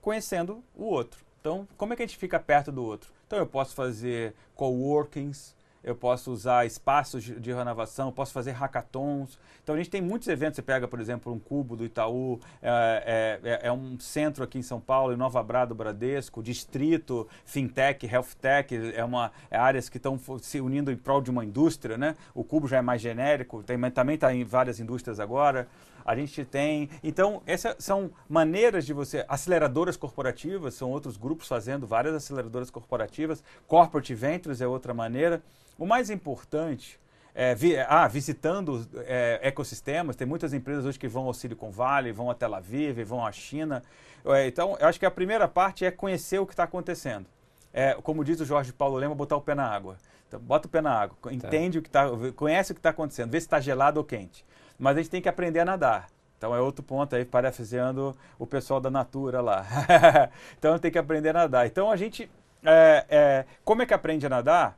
conhecendo o outro. Então, como é que a gente fica perto do outro? Então, eu posso fazer coworkings, eu posso usar espaços de renovação, posso fazer hackathons. Então a gente tem muitos eventos. Você pega, por exemplo, um cubo do Itaú, é, é, é, é um centro aqui em São Paulo, em Nova Brá do Bradesco, distrito, fintech, health tech, é uma é áreas que estão se unindo em prol de uma indústria, né? O cubo já é mais genérico, tem, também está em várias indústrias agora a gente tem. Então, essas são maneiras de você. Aceleradoras corporativas, são outros grupos fazendo várias aceleradoras corporativas. Corporate Ventures é outra maneira. O mais importante é, vi, ah, visitando é, ecossistemas, tem muitas empresas hoje que vão ao Silicon Valley, vão a Tel Aviv, vão à China. É, então, eu acho que a primeira parte é conhecer o que está acontecendo. É, como diz o Jorge Paulo Lema, botar o pé na água. Então, bota o pé na água, tá. entende tá. o que está, conhece o que está acontecendo, vê se está gelado ou quente mas a gente tem que aprender a nadar. Então é outro ponto aí, parafraseando o pessoal da Natura lá. então tem que aprender a nadar. Então a gente, é, é, como é que aprende a nadar?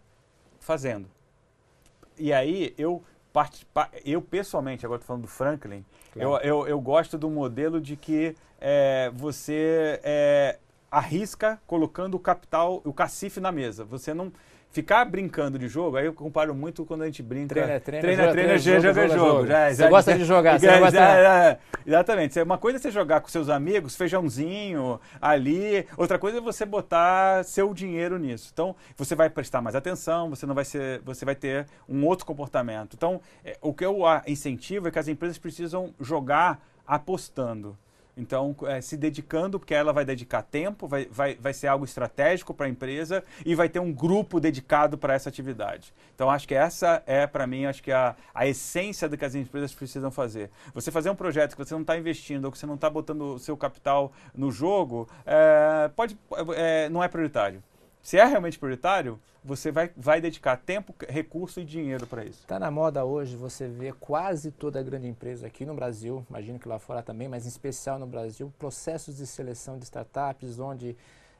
Fazendo. E aí eu, eu pessoalmente, agora estou falando do Franklin, claro. eu, eu, eu, gosto do modelo de que é, você é, arrisca colocando o capital, o cacife na mesa. Você não ficar brincando de jogo, aí eu comparo muito quando a gente brinca. Treina, treina, treina, joga, treina, treina joga, joga, jogo. jogo. Já, você já, gosta já, de jogar, você gosta já, Exatamente. Uma coisa é você jogar com seus amigos, feijãozinho ali, outra coisa é você botar seu dinheiro nisso. Então, você vai prestar mais atenção, você não vai ser, você vai ter um outro comportamento. Então, é, o que eu incentivo é que as empresas precisam jogar apostando. Então, é, se dedicando, porque ela vai dedicar tempo, vai, vai, vai ser algo estratégico para a empresa e vai ter um grupo dedicado para essa atividade. Então, acho que essa é, para mim, acho que a, a essência do que as empresas precisam fazer. Você fazer um projeto que você não está investindo ou que você não está botando o seu capital no jogo, é, pode, é, não é prioritário. Se é realmente prioritário, você vai, vai dedicar tempo, recurso e dinheiro para isso. Está na moda hoje você vê quase toda grande empresa aqui no Brasil, imagino que lá fora também, mas em especial no Brasil, processos de seleção de startups onde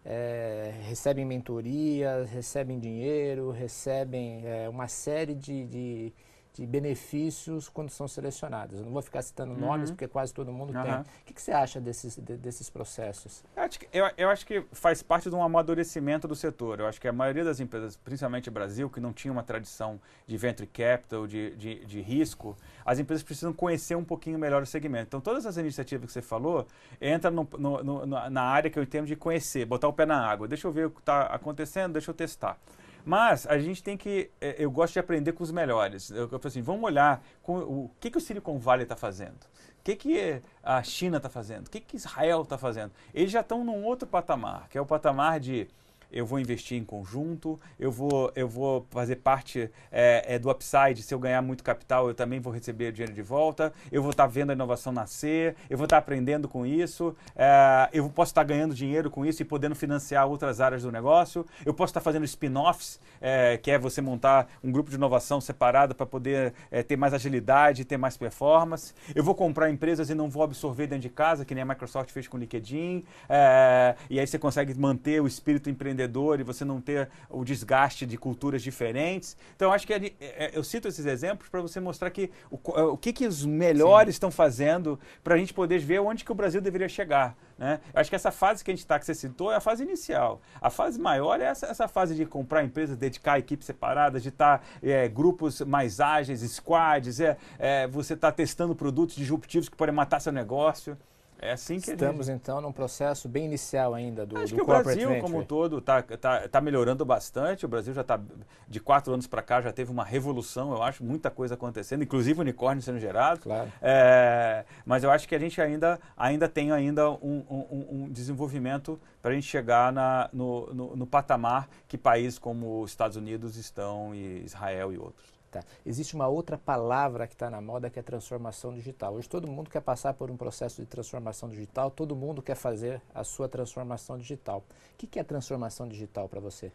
é, recebem mentorias, recebem dinheiro, recebem é, uma série de, de, de benefícios quando são selecionadas. Eu não vou ficar citando uhum. nomes, porque quase todo mundo uhum. tem. O que, que, você acha desses, de, desses processos? Eu acho, que, eu, eu acho, que, faz parte de um amadurecimento do setor. Eu acho que a maioria das empresas, principalmente o Brasil, que não tinha uma tradição de venture capital, de, de, de risco, as empresas precisam conhecer um pouquinho melhor o segmento. Então, todas as iniciativas que você falou entram no, no, no, na área que eu entendo de conhecer, botar o pé na água. Deixa eu ver o que está acontecendo, deixa eu testar. Mas a gente tem que. É, eu gosto de aprender com os melhores. Eu, eu falo assim, vamos olhar com, o que, que o Silicon Valley está fazendo. O que, que a China está fazendo? O que, que Israel está fazendo? Eles já estão num outro patamar, que é o patamar de eu vou investir em conjunto, eu vou, eu vou fazer parte é, é, do upside, se eu ganhar muito capital, eu também vou receber dinheiro de volta, eu vou estar tá vendo a inovação nascer, eu vou estar tá aprendendo com isso, é, eu posso estar tá ganhando dinheiro com isso e podendo financiar outras áreas do negócio, eu posso estar tá fazendo spin-offs, é, que é você montar um grupo de inovação separado para poder é, ter mais agilidade, ter mais performance, eu vou comprar empresas e não vou absorver dentro de casa, que nem a Microsoft fez com o LinkedIn, é, e aí você consegue manter o espírito empreendedor empreendedor e você não ter o desgaste de culturas diferentes. Então, acho que é, é, eu cito esses exemplos para você mostrar que o, o que, que os melhores Sim. estão fazendo para a gente poder ver onde que o Brasil deveria chegar. Né? Acho que essa fase que a gente está, que você citou, é a fase inicial. A fase maior é essa, essa fase de comprar empresas, dedicar equipes separadas, de estar tá, é, grupos mais ágeis, squads, é, é você está testando produtos disruptivos que podem matar seu negócio. É assim que Estamos, gente... então, num processo bem inicial ainda do Acho do que o Brasil, venture. como um todo, está tá, tá melhorando bastante. O Brasil já está, de quatro anos para cá, já teve uma revolução, eu acho, muita coisa acontecendo, inclusive unicórnio sendo gerado. Claro. É, mas eu acho que a gente ainda, ainda tem ainda um, um, um desenvolvimento para a gente chegar na, no, no, no patamar que países como os Estados Unidos estão, e Israel e outros. Tá. Existe uma outra palavra que está na moda que é transformação digital. Hoje todo mundo quer passar por um processo de transformação digital, todo mundo quer fazer a sua transformação digital. O que, que é transformação digital para você?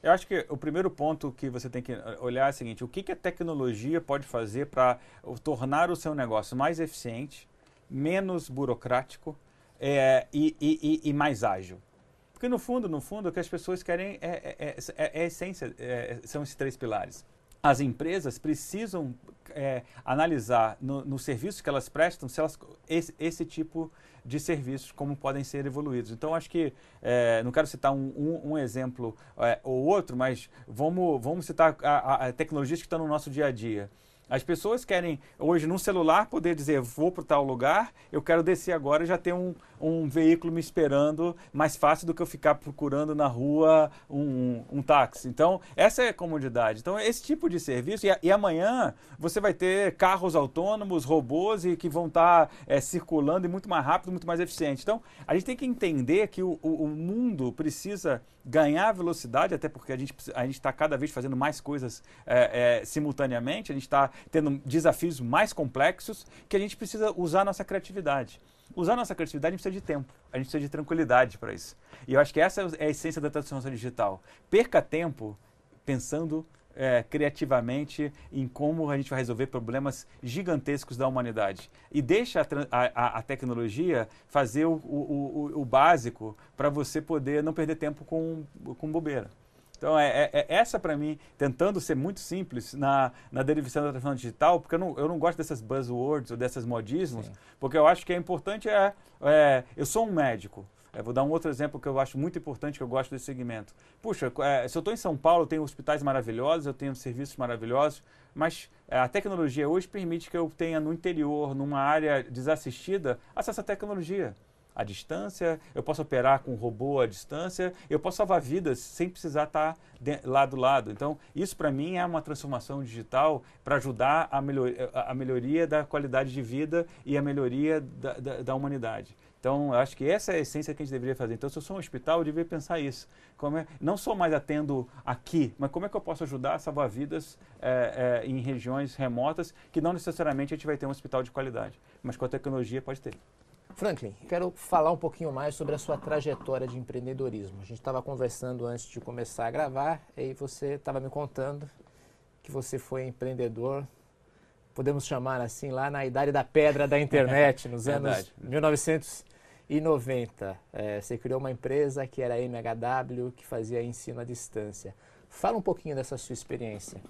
Eu acho que o primeiro ponto que você tem que olhar é o seguinte: o que, que a tecnologia pode fazer para tornar o seu negócio mais eficiente, menos burocrático é, e, e, e, mais ágil? Porque no fundo, no fundo, o que as pessoas querem é, é, é, é a essência, é, são esses três pilares as empresas precisam é, analisar no, no, serviço que elas prestam se elas, esse, esse, tipo de serviços como podem ser evoluídos. Então, acho que, é, não quero citar um, um, um exemplo é, ou outro, mas vamos, vamos citar a, a tecnologias que estão no nosso dia a dia. As pessoas querem, hoje, num celular, poder dizer, vou para tal lugar, eu quero descer agora e já ter um, um veículo me esperando, mais fácil do que eu ficar procurando na rua um, um táxi. Então, essa é a comodidade. Então, esse tipo de serviço. E, e amanhã você vai ter carros autônomos, robôs e que vão estar tá, é, circulando e muito mais rápido, muito mais eficiente. Então, a gente tem que entender que o, o, o mundo precisa ganhar velocidade, até porque a gente a está cada vez fazendo mais coisas é, é, simultaneamente, a gente está tendo desafios mais complexos que a gente precisa usar nossa criatividade. Usar nossa criatividade a gente precisa de tempo, a gente precisa de tranquilidade para isso. E eu acho que essa é a essência da transformação digital. Perca tempo pensando é, criativamente em como a gente vai resolver problemas gigantescos da humanidade. E deixa a, a, a tecnologia fazer o, o, o, o básico para você poder não perder tempo com, com bobeira. Então, é, é, é essa para mim, tentando ser muito simples na, na derivação da transformação digital, porque eu não, eu não gosto dessas buzzwords ou desses modismos, Sim. porque eu acho que é importante é, é eu sou um médico, é, vou dar um outro exemplo que eu acho muito importante, que eu gosto desse segmento. Puxa, é, se eu estou em São Paulo, eu tenho hospitais maravilhosos, eu tenho serviços maravilhosos, mas é, a tecnologia hoje permite que eu tenha no interior, numa área desassistida, acesso à tecnologia à distância, eu posso operar com robô à distância, eu posso salvar vidas sem precisar estar de, lado a lado. Então, isso para mim é uma transformação digital para ajudar a, melhor, a, melhoria da qualidade de vida e a melhoria da, da, da, humanidade. Então, eu acho que essa é a essência que a gente deveria fazer. Então, se eu sou um hospital, eu deveria pensar isso. Como é, não só mais atendo aqui, mas como é que eu posso ajudar a salvar vidas é, é, em regiões remotas que não necessariamente a gente vai ter um hospital de qualidade, mas com a tecnologia pode ter. Franklin, quero falar um pouquinho mais sobre a sua trajetória de empreendedorismo. A gente estava conversando antes de começar a gravar e você estava me contando que você foi empreendedor, podemos chamar assim, lá na idade da pedra da internet, nos anos 1990. É, você criou uma empresa que era a MHW, que fazia ensino à distância. Fala um pouquinho dessa sua experiência.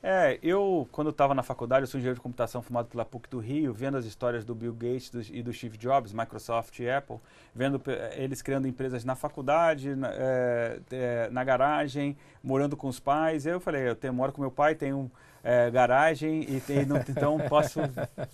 É, eu, quando estava na faculdade, eu sou engenheiro de computação formado pela PUC do Rio, vendo as histórias do Bill Gates do, e do Steve Jobs, Microsoft e Apple, vendo eles criando empresas na faculdade, na, é, é, na garagem, morando com os pais. Eu falei, eu tenho, moro com meu pai, tenho é, garagem e tem, não, então posso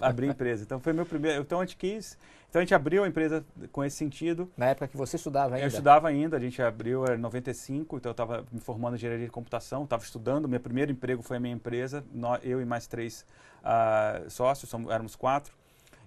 abrir empresa. Então foi meu primeiro. Então a gente quis. Então a gente abriu a empresa com esse sentido. Na época que você estudava ainda? Eu estudava ainda, a gente abriu em 95, então eu estava me formando em engenharia de computação, estava estudando. Meu primeiro emprego foi a minha empresa, eu e mais três uh, sócios, somos, éramos quatro.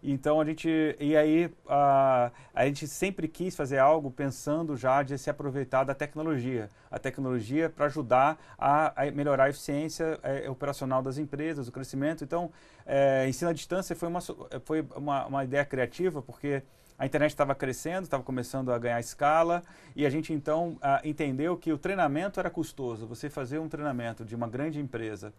Então a gente e aí a, a gente sempre quis fazer algo pensando já de se aproveitar da tecnologia, a tecnologia para ajudar a, a, melhorar a eficiência é, operacional das empresas, o crescimento. Então, é, ensino à distância foi uma foi uma, uma ideia criativa porque a internet estava crescendo, estava começando a ganhar escala e a gente então entendeu que o treinamento era custoso. Você fazer um treinamento de uma grande empresa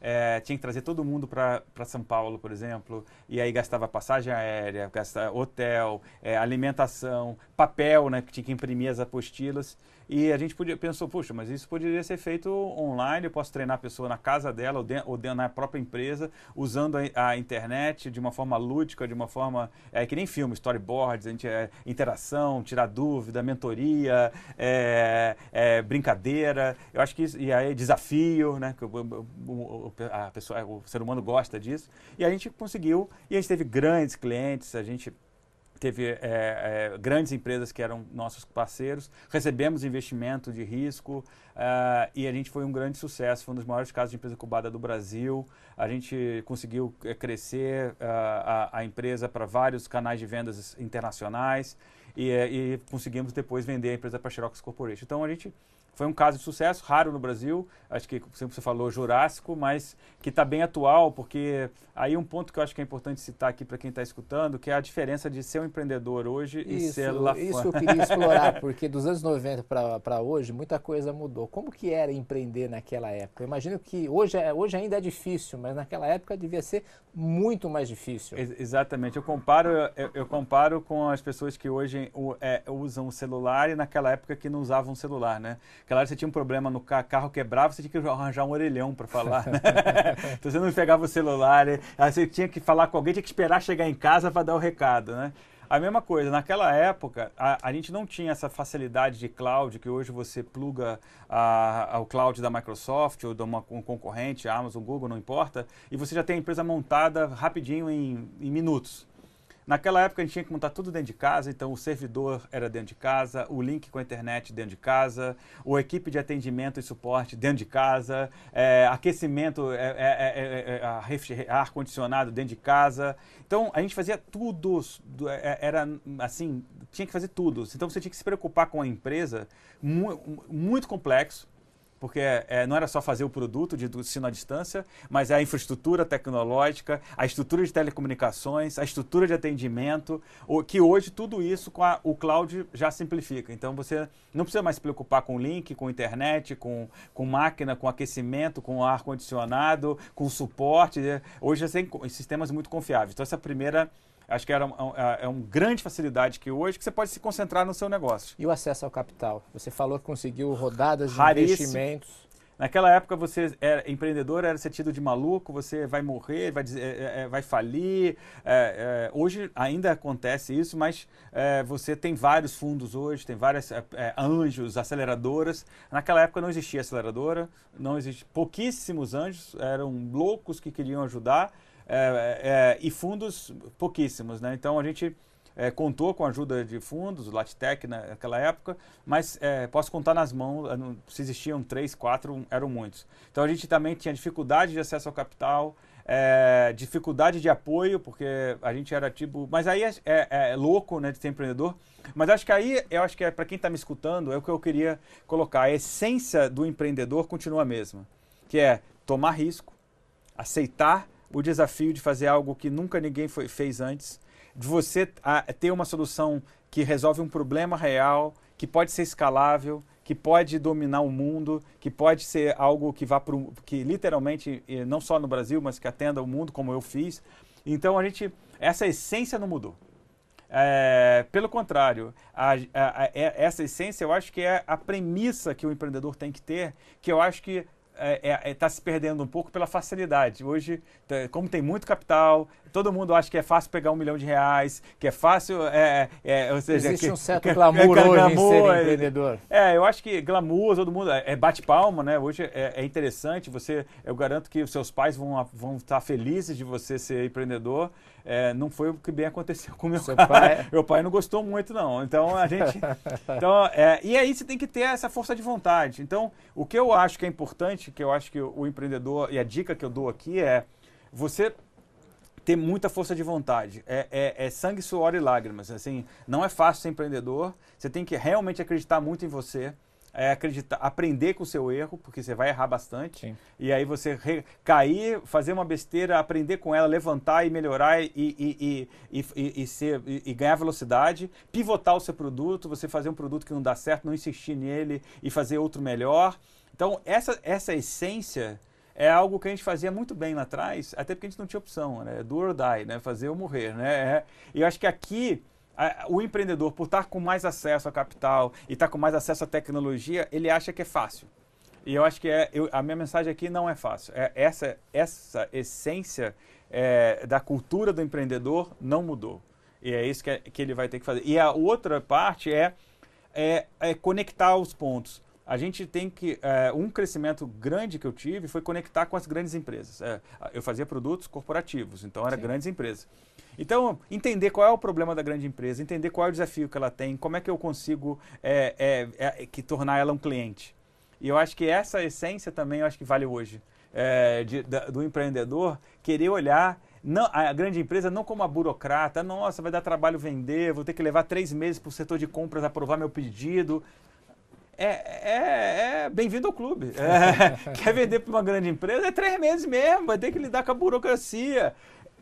é, tinha que trazer todo mundo para São Paulo, por exemplo, e aí gastava passagem aérea, gastava hotel, é, alimentação, papel, né, que tinha que imprimir as apostilas. E a gente podia, pensou, puxa, mas isso poderia ser feito online, eu posso treinar a pessoa na casa dela ou, de, ou de, na própria empresa, usando a, a, internet de uma forma lúdica, de uma forma, é, que nem filme, storyboards, a gente, é, interação, tirar dúvida, mentoria, é, é, brincadeira, eu acho que isso, e aí desafio, né, que o, o, a pessoa, o ser humano gosta disso, e a gente conseguiu, e a gente teve grandes clientes, a gente teve é, é, grandes empresas que eram nossos parceiros, recebemos investimento de risco uh, e a gente foi um grande sucesso, foi um dos maiores casos de empresa incubada do Brasil. A gente conseguiu crescer uh, a, a, empresa para vários canais de vendas internacionais e, e conseguimos depois vender a empresa para a Xerox Corporation. Então a gente foi um caso de sucesso, raro no Brasil, acho que sempre você falou jurássico, mas que está bem atual, porque aí um ponto que eu acho que é importante citar aqui para quem está escutando, que é a diferença de ser um empreendedor hoje isso, e ser lá Isso eu queria explorar, porque dos anos 90 para hoje, muita coisa mudou. Como que era empreender naquela época? Eu imagino que hoje, é, hoje ainda é difícil, mas naquela época devia ser muito mais difícil. Ex exatamente. Eu comparo, eu, eu, comparo com as pessoas que hoje é, usam o celular e naquela época que não usavam o celular, né? Aquela hora você tinha um problema no carro, carro quebrava, você tinha que arranjar um orelhão para falar, né? então você não pegava o celular, aí você tinha que falar com alguém, tinha que esperar chegar em casa para dar o recado, né? A mesma coisa, naquela época a, a, gente não tinha essa facilidade de cloud que hoje você pluga ao cloud da Microsoft ou de uma, um concorrente, Amazon, Google, não importa, e você já tem a empresa montada rapidinho em, em minutos. Naquela época a gente tinha que montar tudo dentro de casa, então o servidor era dentro de casa, o link com a internet dentro de casa, o equipe de atendimento e suporte dentro de casa, é, aquecimento, é, é, ar-condicionado dentro de casa. Então a gente fazia tudo, era assim, tinha que fazer tudo. Então você tinha que se preocupar com a empresa, muito complexo porque é, não era só fazer o produto de ensino à distância, mas é a infraestrutura tecnológica, a estrutura de telecomunicações, a estrutura de atendimento, o, que hoje tudo isso com a, o cloud já simplifica. Então você não precisa mais se preocupar com link, com internet, com, com máquina, com aquecimento, com ar-condicionado, com suporte. Hoje já tem sistemas muito confiáveis. Então essa é primeira Acho que era uma, é, é uma grande facilidade que hoje que você pode se concentrar no seu negócio. E o acesso ao capital? Você falou que conseguiu rodadas de Raríssimo. investimentos. Naquela época você era empreendedor, era ser tido de maluco, você vai morrer, vai, é, é, vai falir. É, é, hoje ainda acontece isso, mas é, você tem vários fundos hoje, tem vários anjos, aceleradoras. Naquela época não existia aceleradora, não existia pouquíssimos anjos, eram loucos que queriam ajudar é, é, e fundos pouquíssimos, né? Então a gente é, contou com a ajuda de fundos, o Latitec naquela época, mas é, posso contar nas mãos, se existiam três, quatro, eram muitos. Então a gente também tinha dificuldade de acesso ao capital, é, dificuldade de apoio, porque a gente era tipo. Mas aí é, é, é, louco né, de ser empreendedor. Mas acho que aí, eu acho que é para quem está me escutando, é o que eu queria colocar. A essência do empreendedor continua a mesma, que é tomar risco, aceitar o desafio de fazer algo que nunca ninguém foi, fez antes, de você a, ter uma solução que resolve um problema real, que pode ser escalável, que pode dominar o mundo, que pode ser algo que vá para que literalmente não só no Brasil, mas que atenda o mundo como eu fiz. Então a gente essa essência não mudou. É, pelo contrário, a, a, a, essa essência eu acho que é a premissa que o empreendedor tem que ter, que eu acho que está é, é, tá se perdendo um pouco pela facilidade. Hoje, como tem muito capital, todo mundo acha que é fácil pegar um milhão de reais, que é fácil. É, é, ou seja, Existe que, um certo que, glamour hoje glamour, em ser empreendedor. É, eu acho que glamour, todo mundo. É bate-palma, né? Hoje é, é, interessante. Você, eu garanto que os seus pais vão, vão estar felizes de você ser empreendedor. É, não foi o que bem aconteceu com meu Seu pai. pai. meu pai não gostou muito, não. Então a gente. então, é, e aí você tem que ter essa força de vontade. Então, o que eu acho que é importante, que eu acho que o, o empreendedor, e a dica que eu dou aqui é você ter muita força de vontade. É, é, é, sangue, suor e lágrimas. Assim, não é fácil ser empreendedor. Você tem que realmente acreditar muito em você. É acreditar, aprender com o seu erro, porque você vai errar bastante. Sim. E aí você cair, fazer uma besteira, aprender com ela, levantar e melhorar e, e, e, e, ser, e, ganhar velocidade. Pivotar o seu produto, você fazer um produto que não dá certo, não insistir nele e fazer outro melhor. Então, essa, essa essência é algo que a gente fazia muito bem lá atrás, até porque a gente não tinha opção, né? Do or die, né? Fazer ou morrer, né? É, e eu acho que aqui a, o empreendedor, por estar com mais acesso a capital e estar com mais acesso à tecnologia, ele acha que é fácil. E eu acho que é, eu, a minha mensagem aqui não é fácil. É, essa, essa essência é, da cultura do empreendedor não mudou. E é isso que, é, que ele vai ter que fazer. E a outra parte é, é, é conectar os pontos a gente tem que. É, um crescimento grande que eu tive foi conectar com as grandes empresas. É, eu fazia produtos corporativos, então eram grandes empresas. Então, entender qual é o problema da grande empresa, entender qual é o desafio que ela tem, como é que eu consigo é, é, é que tornar ela um cliente. E eu acho que essa essência também eu acho que vale hoje. É, de, da, do empreendedor querer olhar não, a grande empresa não como a burocrata, nossa, vai dar trabalho vender, vou ter que levar três meses para o setor de compras aprovar meu pedido é, é, é bem-vindo ao clube. É, quer vender para uma grande empresa? É três meses mesmo, vai ter que lidar com a burocracia.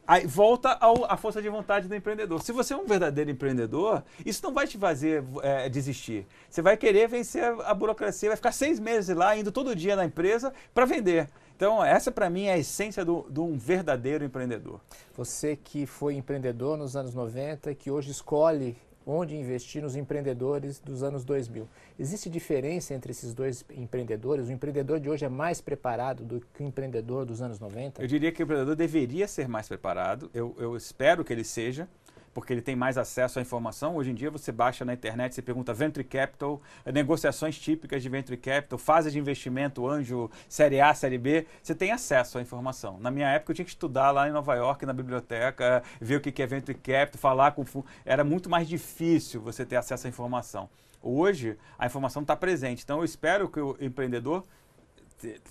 Aí volta à força de vontade do empreendedor. Se você é um verdadeiro empreendedor, isso não vai te fazer é, desistir. Você vai querer vencer a, a burocracia, vai ficar seis meses lá, indo todo dia na empresa para vender. Então, essa para mim é a essência de um verdadeiro empreendedor. Você que foi empreendedor nos anos 90, que hoje escolhe onde investir nos empreendedores dos anos 2000. Existe diferença entre esses dois empreendedores? O empreendedor de hoje é mais preparado do que o empreendedor dos anos 90? Eu diria que o empreendedor deveria ser mais preparado. Eu, eu espero que ele seja porque ele tem mais acesso à informação. Hoje em dia você baixa na internet, você pergunta Venture Capital, negociações típicas de Venture Capital, fase de investimento, anjo, série A, série B, você tem acesso à informação. Na minha época eu tinha que estudar lá em Nova York, na biblioteca, ver o que é Venture Capital, falar com... Era muito mais difícil você ter acesso à informação. Hoje a informação está presente, então eu espero que o empreendedor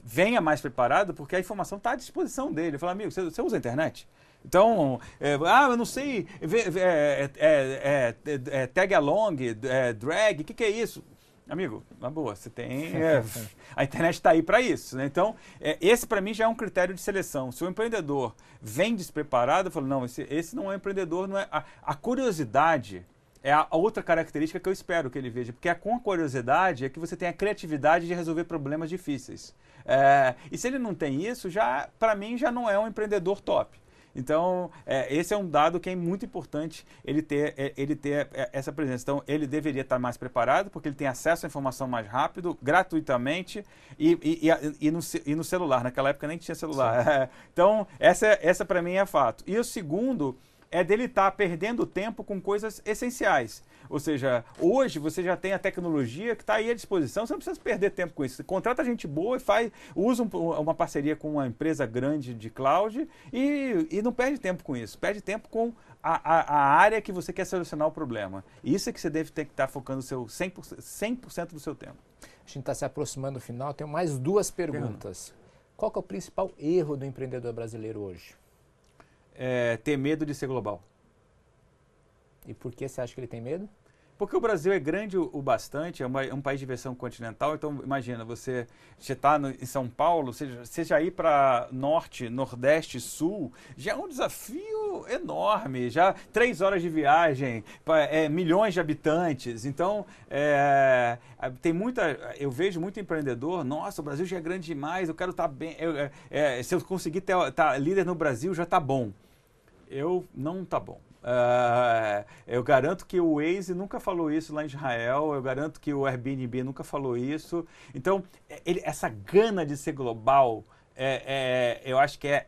venha mais preparado, porque a informação está à disposição dele. Fala, amigo, você, você usa a internet? Então, é, ah, eu não sei, é, é, é, tag along, drag, o que, que é isso? Amigo, na boa, você tem. a internet está aí para isso. Né? Então, esse para mim já é um critério de seleção. Se o empreendedor vem despreparado, eu falo, não, esse, esse não é empreendedor, não é. A, a curiosidade é a outra característica que eu espero que ele veja, porque é com a curiosidade é que você tem a criatividade de resolver problemas difíceis. É, e se ele não tem isso, já para mim já não é um empreendedor top. Então, é, esse é um dado que é muito importante ele ter, é, ele ter é, essa presença. Então, ele deveria estar mais preparado, porque ele tem acesso à informação mais rápido, gratuitamente e, e, e, e no, e no, celular. Naquela época nem tinha celular. então, essa, essa para mim é fato. E o segundo é dele estar tá perdendo tempo com coisas essenciais. Ou seja, hoje você já tem a tecnologia que está aí à disposição, você não precisa perder tempo com isso. Você contrata gente boa e faz, usa um, uma parceria com uma empresa grande de cloud e, e não perde tempo com isso. Perde tempo com a, a, a, área que você quer solucionar o problema. Isso é que você deve ter que estar tá focando o seu 100%, 100 do seu tempo. A gente está se aproximando do final, tenho mais duas perguntas. Qual é o principal erro do empreendedor brasileiro hoje? É, ter medo de ser global. E por que você acha que ele tem medo? Porque o Brasil é grande o, bastante, é, uma, é, um país de versão continental, então imagina, você está em São Paulo, seja, seja ir para norte, nordeste, sul, já é um desafio enorme, já três horas de viagem, é, milhões de habitantes, então é, tem muita, eu vejo muito empreendedor, nossa, o Brasil já é grande demais, eu quero estar tá bem, é, é, se eu conseguir estar tá líder no Brasil já está bom eu não tá bom. Uh, eu garanto que o Waze nunca falou isso lá em Israel, eu garanto que o Airbnb nunca falou isso. Então, ele, essa gana de ser global, é, é, eu acho que é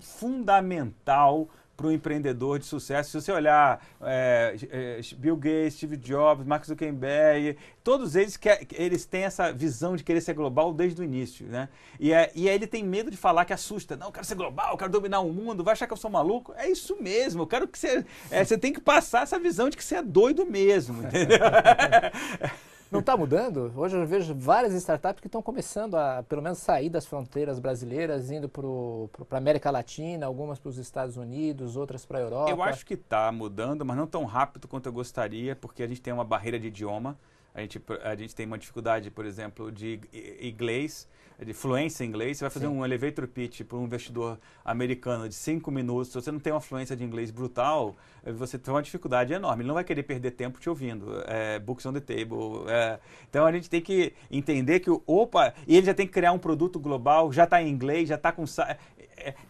fundamental para o empreendedor de sucesso. Se você olhar é, é, Bill Gates, Steve Jobs, Mark Zuckerberg, todos eles, quer, eles têm essa visão de querer ser global desde o início. Né? E, é, e aí ele tem medo de falar que assusta. Não, eu quero ser global, eu quero dominar o mundo, vai achar que eu sou maluco? É isso mesmo, eu quero que você... É, você tem que passar essa visão de que você é doido mesmo, entendeu? Não está mudando? Hoje eu vejo várias startups que estão começando a, pelo menos, sair das fronteiras brasileiras, indo para a América Latina, algumas para os Estados Unidos, outras para a Europa. Eu acho que está mudando, mas não tão rápido quanto eu gostaria, porque a gente tem uma barreira de idioma. A gente, a gente tem uma dificuldade, por exemplo, de inglês de fluência em inglês, você vai fazer Sim. um elevator pitch para um investidor americano de cinco minutos, se você não tem uma fluência de inglês brutal, eh, você tem uma dificuldade enorme. Ele não vai querer perder tempo te ouvindo. É, books on the table. É. Então a gente tem que entender que, opa, e ele já tem que criar um produto global, já está em inglês, já está com. É,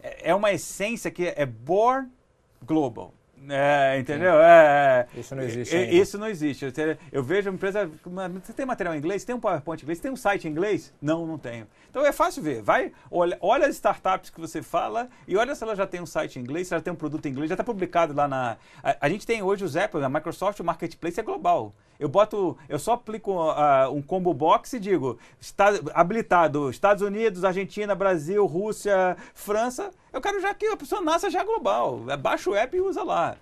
é, é uma essência que é born global. É, entendeu? É, isso não existe. É, isso não existe. Eu, eu vejo uma empresa. Você tem material em inglês? Tem um PowerPoint em inglês? Tem um site em inglês? Não, não tenho. Então é fácil ver. Vai, olha, olha as startups que você fala e olha se ela já tem um site em inglês, se ela tem um produto em inglês, já está publicado lá na. A, a, gente tem hoje os Apple, a Microsoft, o Marketplace é global. Eu boto, eu só aplico uh, um combo box e digo, está habilitado Estados Unidos, Argentina, Brasil, Rússia, França. Eu quero já que a pessoa nasça já global. Baixa o app e usa lá.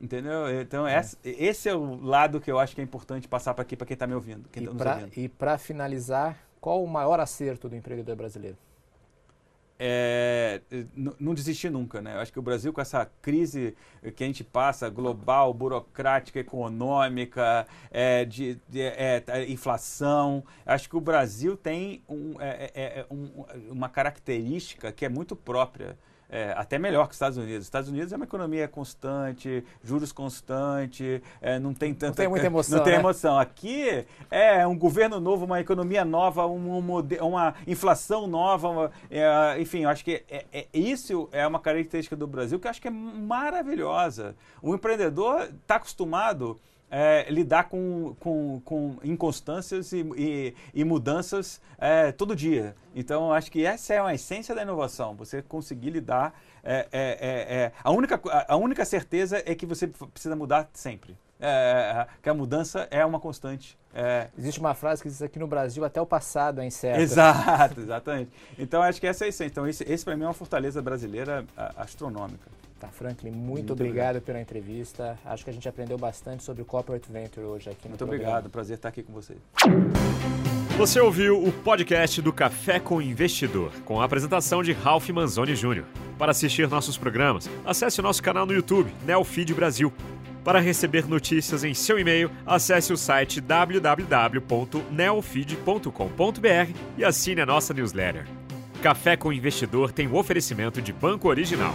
Entendeu? Então, é. esse é o lado que eu acho que é importante passar para aqui, para quem está me ouvindo. Quem e tá para finalizar, qual o maior acerto do empreendedor brasileiro? É, não desistir nunca, né? Eu acho que o Brasil, com essa crise que a gente passa, global, burocrática, econômica, é, de, de é, inflação, acho que o Brasil tem um, é, é, é, um, uma característica que é muito própria é, até melhor que os Estados Unidos. Os Estados Unidos é uma economia constante, juros constante, é, não tem tanta. Não tem muita emoção. Não tem né? emoção. Aqui é um governo novo, uma economia nova, uma, uma inflação nova, uma, é, enfim, eu acho que é, é, isso é uma característica do Brasil que eu acho que é maravilhosa. O empreendedor está acostumado é, lidar com, com, com inconstâncias e, e, e mudanças é, todo dia. Então, acho que essa é a essência da inovação, você conseguir lidar. É, é, é, é a, única, a única certeza é que você precisa mudar sempre. É, que a mudança é uma constante. É... Existe uma frase que diz aqui no Brasil até o passado é incerto. Exato, exatamente. Então acho que essa é a essência. Então esse, esse para mim é uma fortaleza brasileira astronômica. Tá, Franklin, muito, muito obrigado, obrigado, pela entrevista. Acho que a gente aprendeu bastante sobre o Corporate Venture hoje aqui no Muito programa. obrigado, prazer estar aqui com você. Você ouviu o podcast do Café com Investidor, com a apresentação de Ralph Manzoni Jr. Para assistir nossos programas, acesse o nosso canal no YouTube, Neofeed Brasil. Para receber notícias em seu e-mail, acesse o site www.neofeed.com.br e assine a nossa newsletter. Café com Investidor tem o um oferecimento de Banco Original.